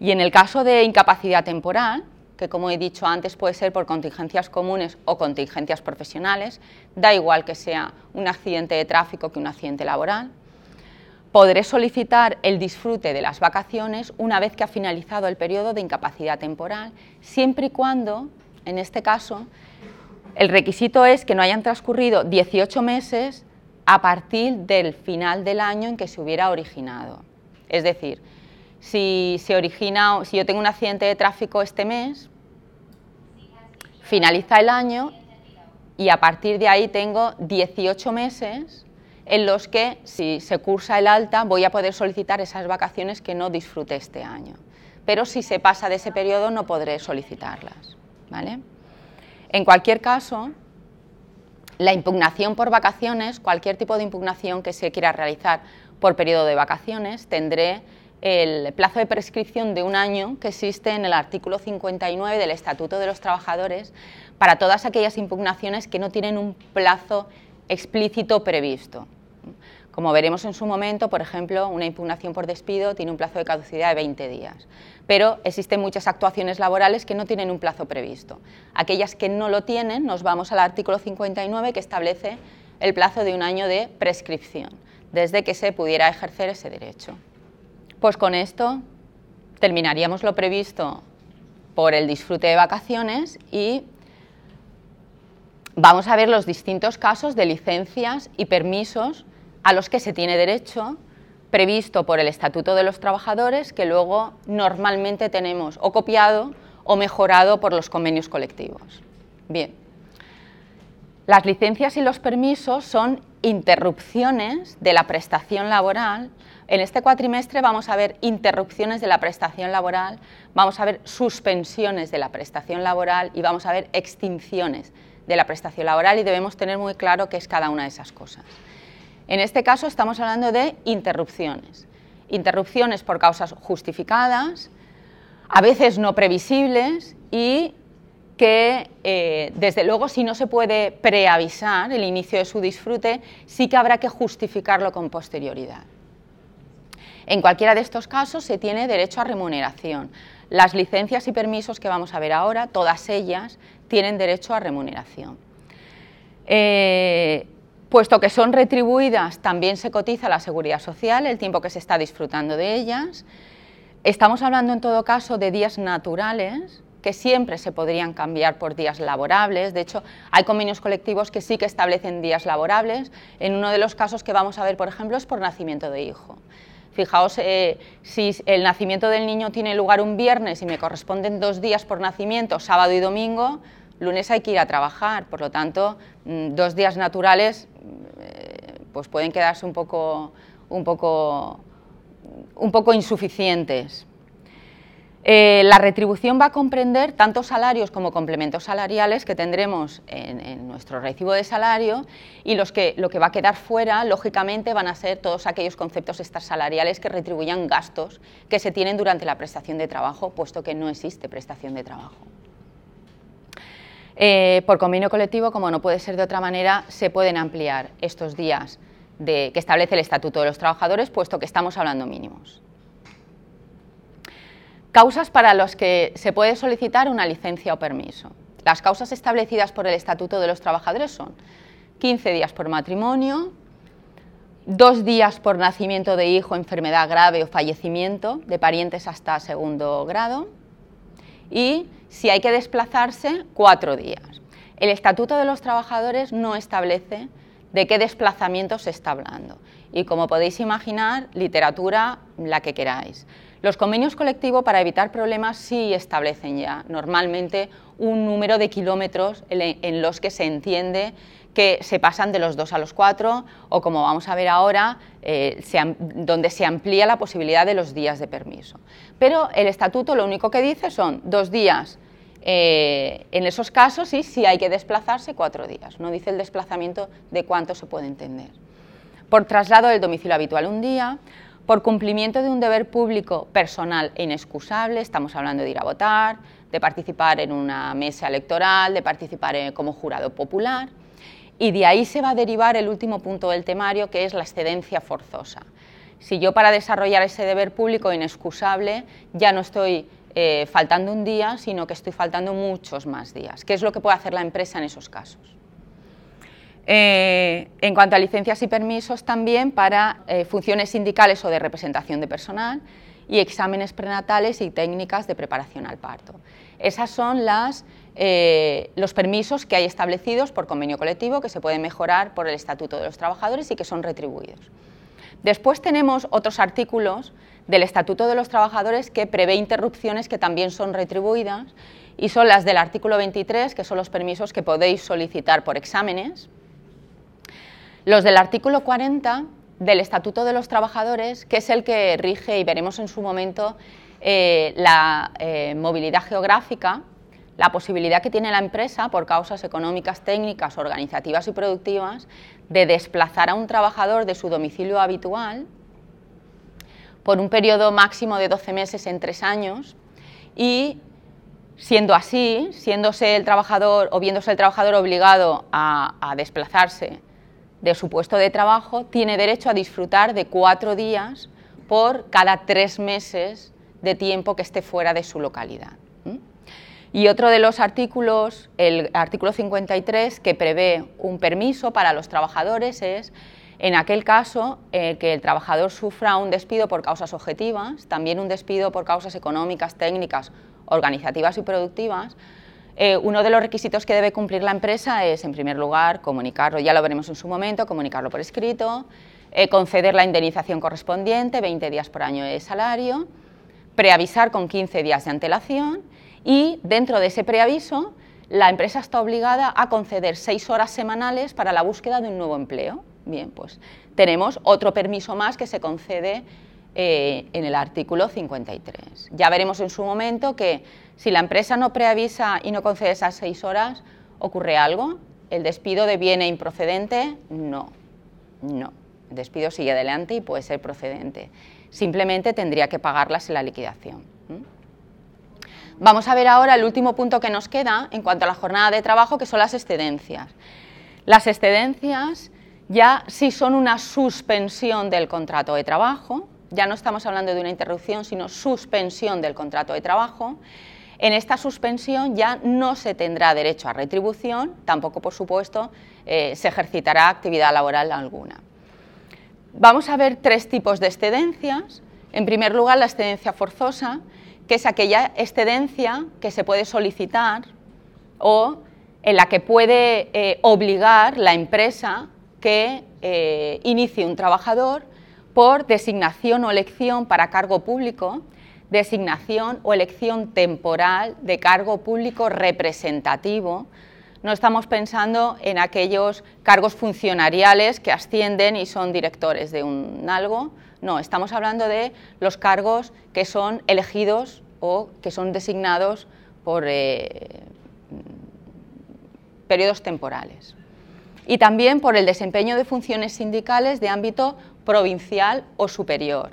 Y en el caso de incapacidad temporal, que como he dicho antes puede ser por contingencias comunes o contingencias profesionales, da igual que sea un accidente de tráfico que un accidente laboral, podré solicitar el disfrute de las vacaciones una vez que ha finalizado el periodo de incapacidad temporal, siempre y cuando, en este caso, el requisito es que no hayan transcurrido 18 meses a partir del final del año en que se hubiera originado. Es decir, si se origina, si yo tengo un accidente de tráfico este mes, finaliza el año y a partir de ahí tengo 18 meses en los que si se cursa el alta voy a poder solicitar esas vacaciones que no disfruté este año. Pero si se pasa de ese periodo no podré solicitarlas. ¿vale? En cualquier caso, la impugnación por vacaciones, cualquier tipo de impugnación que se quiera realizar por periodo de vacaciones, tendré el plazo de prescripción de un año que existe en el artículo 59 del Estatuto de los Trabajadores para todas aquellas impugnaciones que no tienen un plazo explícito previsto. Como veremos en su momento, por ejemplo, una impugnación por despido tiene un plazo de caducidad de 20 días, pero existen muchas actuaciones laborales que no tienen un plazo previsto. Aquellas que no lo tienen, nos vamos al artículo 59 que establece el plazo de un año de prescripción, desde que se pudiera ejercer ese derecho. Pues con esto terminaríamos lo previsto por el disfrute de vacaciones y vamos a ver los distintos casos de licencias y permisos a los que se tiene derecho previsto por el Estatuto de los Trabajadores que luego normalmente tenemos o copiado o mejorado por los convenios colectivos. Bien, las licencias y los permisos son interrupciones de la prestación laboral en este cuatrimestre vamos a ver interrupciones de la prestación laboral, vamos a ver suspensiones de la prestación laboral y vamos a ver extinciones de la prestación laboral y debemos tener muy claro qué es cada una de esas cosas. En este caso estamos hablando de interrupciones. Interrupciones por causas justificadas, a veces no previsibles y que eh, desde luego si no se puede preavisar el inicio de su disfrute, sí que habrá que justificarlo con posterioridad. En cualquiera de estos casos se tiene derecho a remuneración. Las licencias y permisos que vamos a ver ahora, todas ellas tienen derecho a remuneración. Eh, puesto que son retribuidas, también se cotiza la seguridad social, el tiempo que se está disfrutando de ellas. Estamos hablando en todo caso de días naturales, que siempre se podrían cambiar por días laborables. De hecho, hay convenios colectivos que sí que establecen días laborables. En uno de los casos que vamos a ver, por ejemplo, es por nacimiento de hijo. Fijaos, eh, si el nacimiento del niño tiene lugar un viernes y me corresponden dos días por nacimiento, sábado y domingo, lunes hay que ir a trabajar, por lo tanto, mm, dos días naturales eh, pues pueden quedarse un poco, un poco, un poco insuficientes. Eh, la retribución va a comprender tanto salarios como complementos salariales que tendremos en, nuestro recibo de salario y los que, lo que va a quedar fuera, lógicamente, van a ser todos aquellos conceptos extrasalariales que retribuyan gastos que se tienen durante la prestación de trabajo, puesto que no existe prestación de trabajo. Eh, por convenio colectivo, como no puede ser de otra manera, se pueden ampliar estos días que establece el Estatuto de los Trabajadores, puesto que estamos hablando mínimos. Causas para las que se puede solicitar una licencia o permiso. Las causas establecidas por el Estatuto de los Trabajadores son 15 días por matrimonio, dos días por nacimiento de hijo, enfermedad grave o fallecimiento de parientes hasta segundo grado y, si hay que desplazarse, cuatro días. El Estatuto de los Trabajadores no establece de qué desplazamiento se está hablando y, como podéis imaginar, literatura la que queráis. Los convenios colectivos para evitar problemas sí establecen ya normalmente un número de kilómetros en los que se entiende que se pasan de los dos a los cuatro o como vamos a ver ahora, eh, donde se amplía la posibilidad de los días de permiso. Pero el estatuto lo único que dice son dos días eh, en esos casos y si hay que desplazarse cuatro días, no dice el desplazamiento de cuánto se puede entender. Por traslado del domicilio habitual un día, por cumplimiento de un deber público personal e inexcusable, estamos hablando de ir a votar, de participar en una mesa electoral, de participar como jurado popular, y de ahí se va a derivar el último punto del temario, que es la excedencia forzosa. Si yo para desarrollar ese deber público inexcusable ya no estoy eh, faltando un día, sino que estoy faltando muchos más días, ¿qué es lo que puede hacer la empresa en esos casos? Eh, en cuanto a licencias y permisos, también para eh, funciones sindicales o de representación de personal y exámenes prenatales y técnicas de preparación al parto. Esos son eh, los permisos que hay establecidos por convenio colectivo que se pueden mejorar por el Estatuto de los Trabajadores y que son retribuidos. Después tenemos otros artículos del Estatuto de los Trabajadores que prevé interrupciones que también son retribuidas y son las del artículo 23, que son los permisos que podéis solicitar por exámenes, los del artículo 40 del Estatuto de los Trabajadores, que es el que rige, y veremos en su momento, eh, la eh, movilidad geográfica, la posibilidad que tiene la empresa, por causas económicas, técnicas, organizativas y productivas, de desplazar a un trabajador de su domicilio habitual por un periodo máximo de 12 meses en tres años y siendo así, siéndose el trabajador o viéndose el trabajador obligado a desplazarse de su puesto de trabajo, tiene derecho a disfrutar de cuatro días por cada tres meses de tiempo que esté fuera de su localidad. Y otro de los artículos, el artículo 53, que prevé un permiso para los trabajadores es en aquel caso eh, que el trabajador sufra un despido por causas objetivas, también un despido por causas económicas, técnicas, organizativas y productivas, eh, uno de los requisitos que debe cumplir la empresa es, en primer lugar, comunicarlo, ya lo veremos en su momento, comunicarlo por escrito, eh, conceder la indemnización correspondiente, 20 días por año de salario, preavisar con 15 días de antelación y dentro de ese preaviso la empresa está obligada a conceder 6 horas semanales para la búsqueda de un nuevo empleo. Bien, pues tenemos otro permiso más que se concede eh, en el artículo 53. Ya veremos en su momento que si la empresa no preavisa y no concede esas seis horas, ¿ocurre algo? ¿El despido deviene improcedente? No, no. El despido sigue adelante y puede ser procedente. Simplemente tendría que pagarlas en la liquidación. Vamos a ver ahora el último punto que nos queda en cuanto a la jornada de trabajo, que son las excedencias. Las excedencias ya sí son una suspensión del contrato de trabajo, ya no estamos hablando de una interrupción, sino suspensión del contrato de trabajo. En esta suspensión ya no se tendrá derecho a retribución, tampoco, por supuesto, eh, se ejercitará actividad laboral alguna. Vamos a ver tres tipos de excedencias. En primer lugar, la excedencia forzosa, que es aquella excedencia que se puede solicitar o en la que puede eh, obligar la empresa que eh, inicie un trabajador por designación o elección para cargo público, designación o elección temporal de cargo público representativo, no estamos pensando en aquellos cargos funcionariales que ascienden y son directores de un algo, no, estamos hablando de los cargos que son elegidos o que son designados por eh, periodos temporales. Y también por el desempeño de funciones sindicales de ámbito provincial o superior.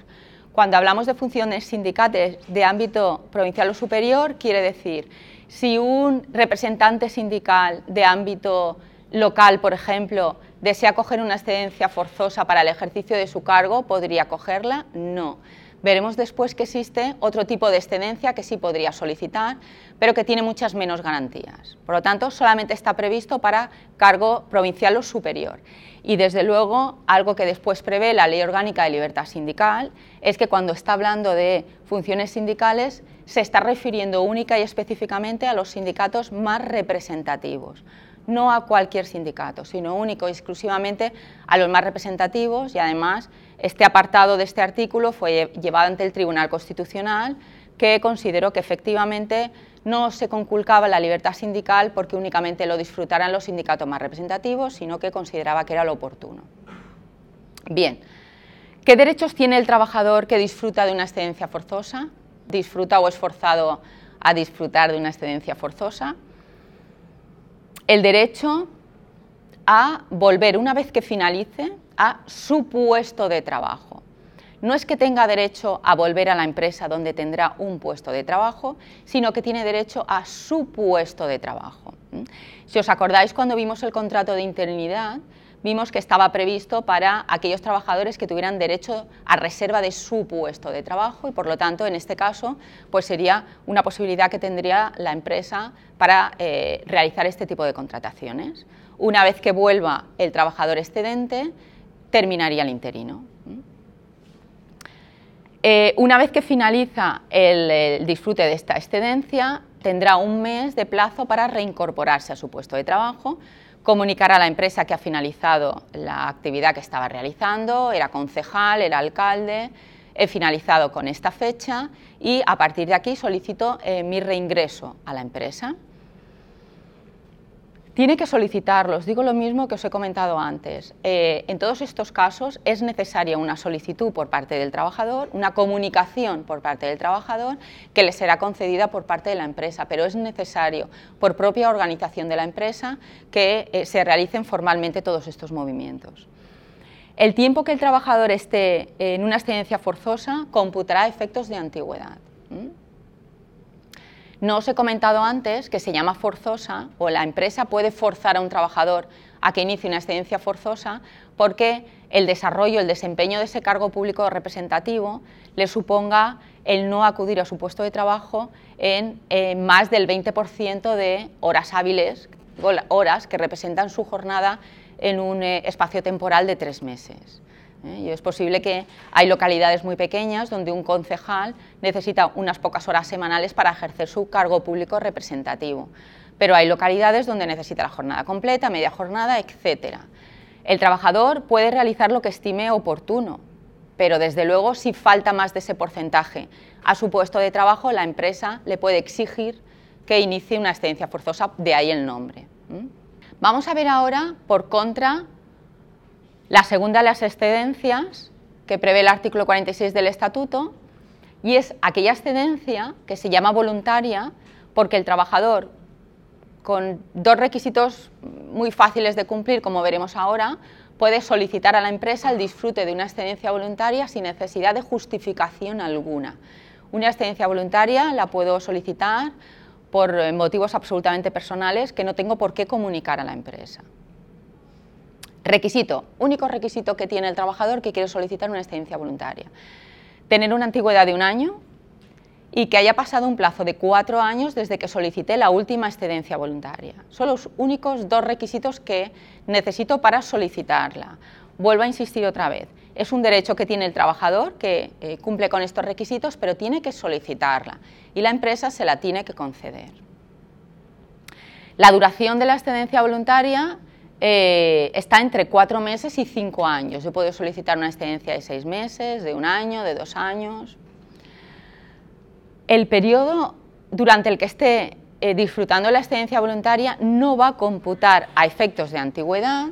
Cuando hablamos de funciones sindicales de ámbito provincial o superior, quiere decir si un representante sindical de ámbito local, por ejemplo, desea coger una excedencia forzosa para el ejercicio de su cargo, ¿podría cogerla? No. Veremos después que existe otro tipo de excedencia que sí podría solicitar, pero que tiene muchas menos garantías. Por lo tanto, solamente está previsto para cargo provincial o superior. Y desde luego, algo que después prevé la Ley Orgánica de Libertad Sindical es que cuando está hablando de funciones sindicales se está refiriendo única y específicamente a los sindicatos más representativos, no a cualquier sindicato, sino único y exclusivamente a los más representativos y además este apartado de este artículo fue llevado ante el Tribunal Constitucional que consideró que efectivamente no se conculcaba la libertad sindical porque únicamente lo disfrutaran los sindicatos más representativos, sino que consideraba que era lo oportuno. Bien, ¿qué derechos tiene el trabajador que disfruta de una excedencia forzosa? ¿Disfruta o es forzado a disfrutar de una excedencia forzosa? El derecho a volver una vez que finalice a su puesto de trabajo no es que tenga derecho a volver a la empresa donde tendrá un puesto de trabajo, sino que tiene derecho a su puesto de trabajo. Si os acordáis cuando vimos el contrato de interinidad, vimos que estaba previsto para aquellos trabajadores que tuvieran derecho a reserva de su puesto de trabajo y por lo tanto en este caso pues sería una posibilidad que tendría la empresa para eh, realizar este tipo de contrataciones. Una vez que vuelva el trabajador excedente, terminaría el interino. Eh, una vez que finaliza el, disfrute de esta excedencia, tendrá un mes de plazo para reincorporarse a su puesto de trabajo, comunicar a la empresa que ha finalizado la actividad que estaba realizando, era concejal, era alcalde, he finalizado con esta fecha y a partir de aquí solicito eh, mi reingreso a la empresa tiene que solicitarlo. Os digo lo mismo que os he comentado antes. Eh, en todos estos casos es necesaria una solicitud por parte del trabajador, una comunicación por parte del trabajador que le será concedida por parte de la empresa, pero es necesario por propia organización de la empresa que eh, se realicen formalmente todos estos movimientos. el tiempo que el trabajador esté en una excedencia forzosa computará efectos de antigüedad. No os he comentado antes que se llama forzosa o la empresa puede forzar a un trabajador a que inicie una excedencia forzosa porque el desarrollo, el desempeño de ese cargo público representativo le suponga el no acudir a su puesto de trabajo en más del 20% de horas hábiles, horas que representan su jornada en un eh, espacio temporal de tres meses. ¿Eh? Es posible que hay localidades muy pequeñas donde un concejal necesita unas pocas horas semanales para ejercer su cargo público representativo, pero hay localidades donde necesita la jornada completa, media jornada, etc. El trabajador puede realizar lo que estime oportuno, pero desde luego si falta más de ese porcentaje a su puesto de trabajo, la empresa le puede exigir que inicie una excedencia forzosa, de ahí el nombre. Vamos a ver ahora, por contra, la segunda las excedencias que prevé el artículo 46 del Estatuto, y es aquella excedencia que se llama voluntaria porque el trabajador, con dos requisitos muy fáciles de cumplir, como veremos ahora, puede solicitar a la empresa el disfrute de una excedencia voluntaria sin necesidad de justificación alguna. Una excedencia voluntaria la puedo solicitar por eh, motivos absolutamente personales que no tengo por qué comunicar a la empresa. Requisito, único requisito que tiene el trabajador que quiere solicitar una excedencia voluntaria. Tener una antigüedad de un año y que haya pasado un plazo de cuatro años desde que solicité la última excedencia voluntaria. Son los únicos dos requisitos que necesito para solicitarla. Vuelvo a insistir otra vez. Es un derecho que tiene el trabajador que eh, cumple con estos requisitos, pero tiene que solicitarla y la empresa se la tiene que conceder. La duración de la excedencia voluntaria eh, está entre cuatro meses y cinco años. Yo puedo solicitar una excedencia de seis meses, de un año, de dos años. El periodo durante el que esté eh, disfrutando la excedencia voluntaria no va a computar a efectos de antigüedad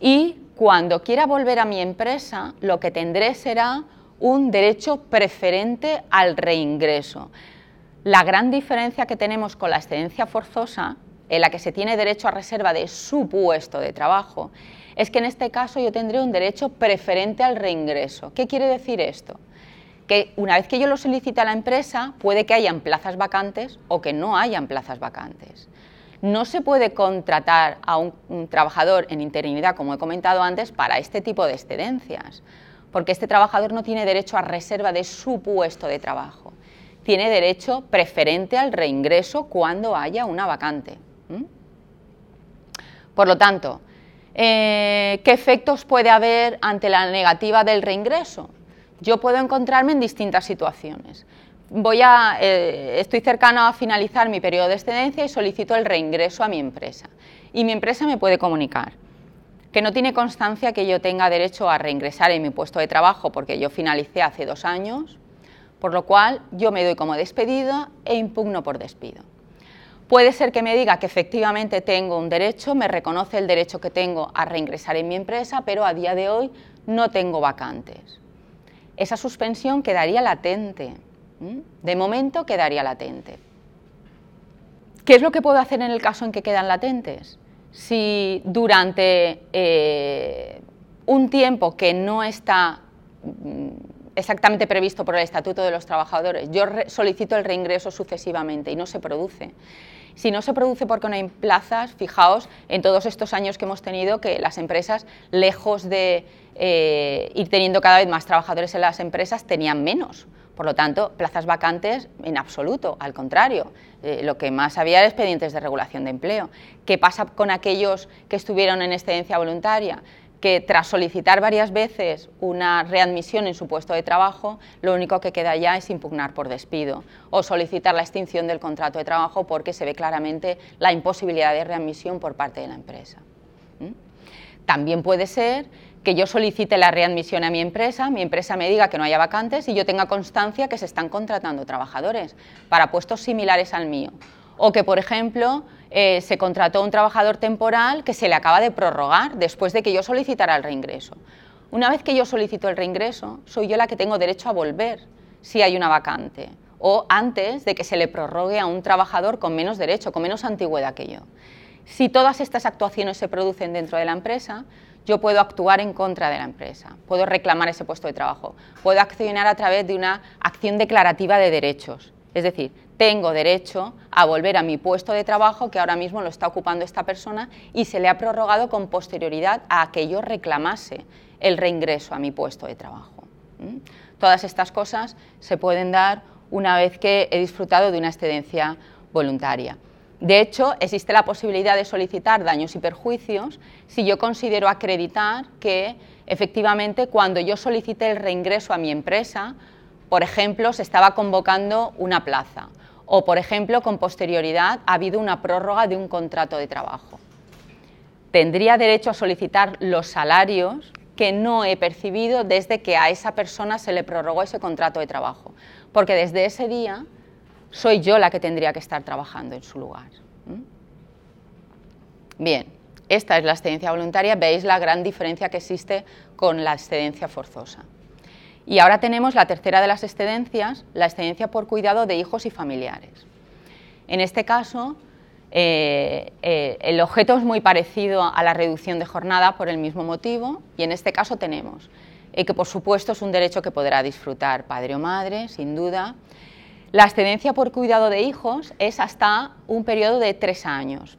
y cuando quiera volver a mi empresa, lo que tendré será un derecho preferente al reingreso. La gran diferencia que tenemos con la excedencia forzosa, en la que se tiene derecho a reserva de su puesto de trabajo, es que en este caso yo tendré un derecho preferente al reingreso. ¿Qué quiere decir esto? Que una vez que yo lo solicite a la empresa, puede que hayan plazas vacantes o que no hayan plazas vacantes. No se puede contratar a un, trabajador en interinidad, como he comentado antes, para este tipo de excedencias, porque este trabajador no tiene derecho a reserva de su puesto de trabajo. Tiene derecho preferente al reingreso cuando haya una vacante. Por lo tanto, eh, ¿qué efectos puede haber ante la negativa del reingreso? Yo puedo encontrarme en distintas situaciones voy a, eh, estoy cercano a finalizar mi periodo de excedencia y solicito el reingreso a mi empresa. Y mi empresa me puede comunicar que no tiene constancia que yo tenga derecho a reingresar en mi puesto de trabajo porque yo finalicé hace dos años, por lo cual yo me doy como despedida e impugno por despido. Puede ser que me diga que efectivamente tengo un derecho, me reconoce el derecho que tengo a reingresar en mi empresa, pero a día de hoy no tengo vacantes. Esa suspensión quedaría latente. De momento quedaría latente. ¿Qué es lo que puedo hacer en el caso en que quedan latentes? Si durante eh, un tiempo que no está mm, exactamente previsto por el Estatuto de los Trabajadores, yo solicito el reingreso sucesivamente y no se produce. Si no se produce porque no hay plazas, fijaos en todos estos años que hemos tenido que las empresas, lejos de eh, ir teniendo cada vez más trabajadores en las empresas, tenían menos. Por lo tanto, plazas vacantes en absoluto, al contrario, eh, lo que más había era expedientes de regulación de empleo. ¿Qué pasa con aquellos que estuvieron en excedencia voluntaria? Que tras solicitar varias veces una readmisión en su puesto de trabajo, lo único que queda ya es impugnar por despido o solicitar la extinción del contrato de trabajo porque se ve claramente la imposibilidad de readmisión por parte de la empresa. ¿Mm? También puede ser que yo solicite la readmisión a mi empresa, mi empresa me diga que no haya vacantes y yo tenga constancia que se están contratando trabajadores para puestos similares al mío. O que, por ejemplo, eh, se contrató un trabajador temporal que se le acaba de prorrogar después de que yo solicitara el reingreso. Una vez que yo solicito el reingreso, soy yo la que tengo derecho a volver si hay una vacante o antes de que se le prorrogue a un trabajador con menos derecho, con menos antigüedad que yo. Si todas estas actuaciones se producen dentro de la empresa, yo puedo actuar en contra de la empresa, puedo reclamar ese puesto de trabajo, puedo accionar a través de una acción declarativa de derechos. Es decir, tengo derecho a volver a mi puesto de trabajo que ahora mismo lo está ocupando esta persona y se le ha prorrogado con posterioridad a que yo reclamase el reingreso a mi puesto de trabajo. Todas estas cosas se pueden dar una vez que he disfrutado de una excedencia voluntaria. De hecho, existe la posibilidad de solicitar daños y perjuicios si yo considero acreditar que efectivamente cuando yo solicité el reingreso a mi empresa, por ejemplo, se estaba convocando una plaza o, por ejemplo, con posterioridad ha habido una prórroga de un contrato de trabajo. Tendría derecho a solicitar los salarios que no he percibido desde que a esa persona se le prorrogó ese contrato de trabajo, porque desde ese día soy yo la que tendría que estar trabajando en su lugar. Bien, esta es la excedencia voluntaria, veis la gran diferencia que existe con la excedencia forzosa. Y ahora tenemos la tercera de las excedencias, la excedencia por cuidado de hijos y familiares. En este caso, eh, eh, el objeto es muy parecido a la reducción de jornada por el mismo motivo y en este caso tenemos eh, que por supuesto es un derecho que podrá disfrutar padre o madre, sin duda, la excedencia por cuidado de hijos es hasta un periodo de tres años,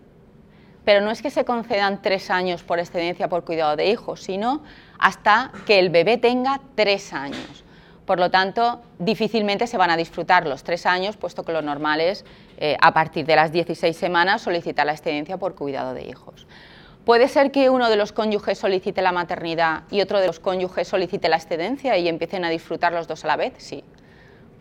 pero no es que se concedan tres años por excedencia por cuidado de hijos, sino hasta que el bebé tenga tres años. Por lo tanto, difícilmente se van a disfrutar los tres años, puesto que lo normal es, eh, a partir de las 16 semanas, solicitar la excedencia por cuidado de hijos. ¿Puede ser que uno de los cónyuges solicite la maternidad y otro de los cónyuges solicite la excedencia y empiecen a disfrutar los dos a la vez? Sí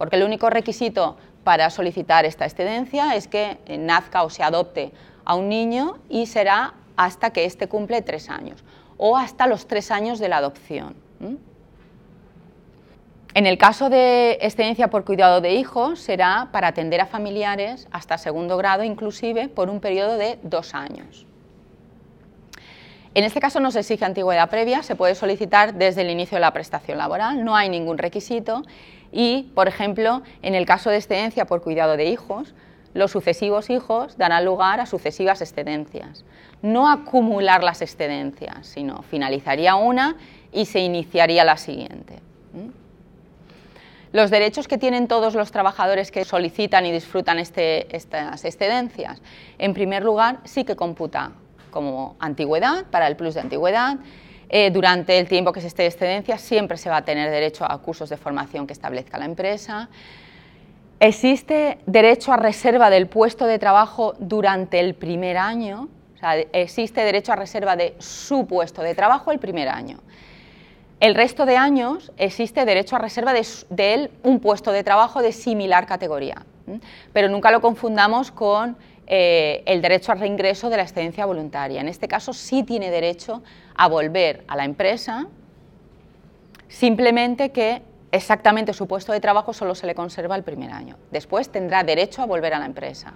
porque el único requisito para solicitar esta excedencia es que nazca o se adopte a un niño y será hasta que éste cumple tres años o hasta los tres años de la adopción. En el caso de excedencia por cuidado de hijos será para atender a familiares hasta segundo grado inclusive por un periodo de dos años. En este caso no se exige antigüedad previa, se puede solicitar desde el inicio de la prestación laboral, no hay ningún requisito y, por ejemplo, en el caso de excedencia por cuidado de hijos, los sucesivos hijos darán lugar a sucesivas excedencias. No acumular las excedencias, sino finalizaría una y se iniciaría la siguiente. Los derechos que tienen todos los trabajadores que solicitan y disfrutan este, estas excedencias, en primer lugar, sí que computa como antigüedad, para el plus de antigüedad, eh, durante el tiempo que se esté de excedencia siempre se va a tener derecho a cursos de formación que establezca la empresa. Existe derecho a reserva del puesto de trabajo durante el primer año, existe derecho a reserva de su puesto de trabajo el primer año. El resto de años existe derecho a reserva de, de él un puesto de trabajo de similar categoría, pero nunca lo confundamos con eh, el derecho al reingreso de la excedencia voluntaria. En este caso sí tiene derecho a volver a la empresa, simplemente que exactamente su puesto de trabajo solo se le conserva el primer año. Después tendrá derecho a volver a la empresa.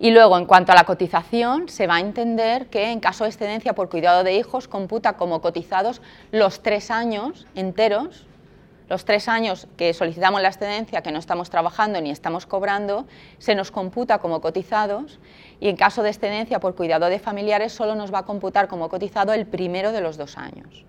Y luego, en cuanto a la cotización, se va a entender que en caso de excedencia por cuidado de hijos computa como cotizados los tres años enteros los tres años que solicitamos la excedencia, que no estamos trabajando ni estamos cobrando, se nos computa como cotizados y en caso de excedencia por cuidado de familiares solo nos va a computar como cotizado el primero de los dos años.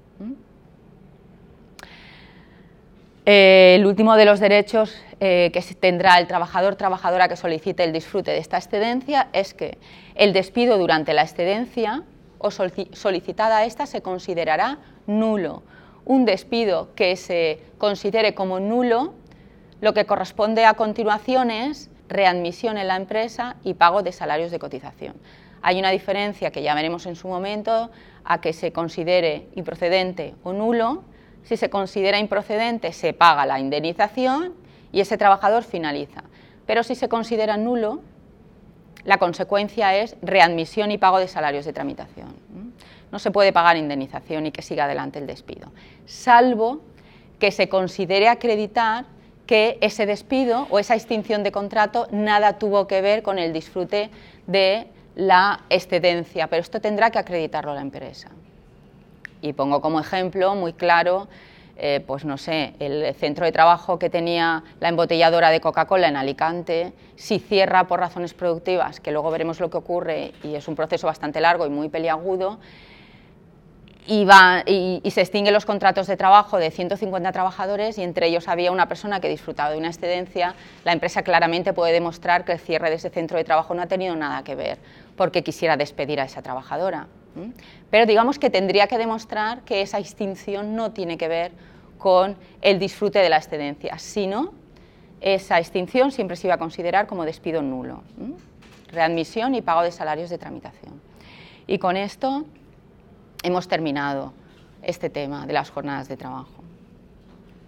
Eh, el último de los derechos eh, que tendrá el trabajador trabajadora que solicite el disfrute de esta excedencia es que el despido durante la excedencia o solicitada esta se considerará nulo un despido que se considere como nulo, lo que corresponde a continuación es readmisión en la empresa y pago de salarios de cotización. Hay una diferencia que ya veremos en su momento a que se considere improcedente o nulo. Si se considera improcedente, se paga la indemnización y ese trabajador finaliza. Pero si se considera nulo, la consecuencia es readmisión y pago de salarios de tramitación no se puede pagar indemnización y que siga adelante el despido, salvo que se considere acreditar que ese despido o esa extinción de contrato nada tuvo que ver con el disfrute de la excedencia, pero esto tendrá que acreditarlo la empresa. Y pongo como ejemplo muy claro eh, pues no sé, el centro de trabajo que tenía la embotelladora de Coca-Cola en Alicante, si cierra por razones productivas, que luego veremos lo que ocurre y es un proceso bastante largo y muy peliagudo, y, y, se extinguen los contratos de trabajo de 150 trabajadores y entre ellos había una persona que disfrutaba de una excedencia, la empresa claramente puede demostrar que el cierre de ese centro de trabajo no ha tenido nada que ver porque quisiera despedir a esa trabajadora. Pero digamos que tendría que demostrar que esa extinción no tiene que ver con el disfrute de la excedencia, sino esa extinción siempre se iba a considerar como despido nulo, readmisión y pago de salarios de tramitación. Y con esto hemos terminado este tema de las jornadas de trabajo.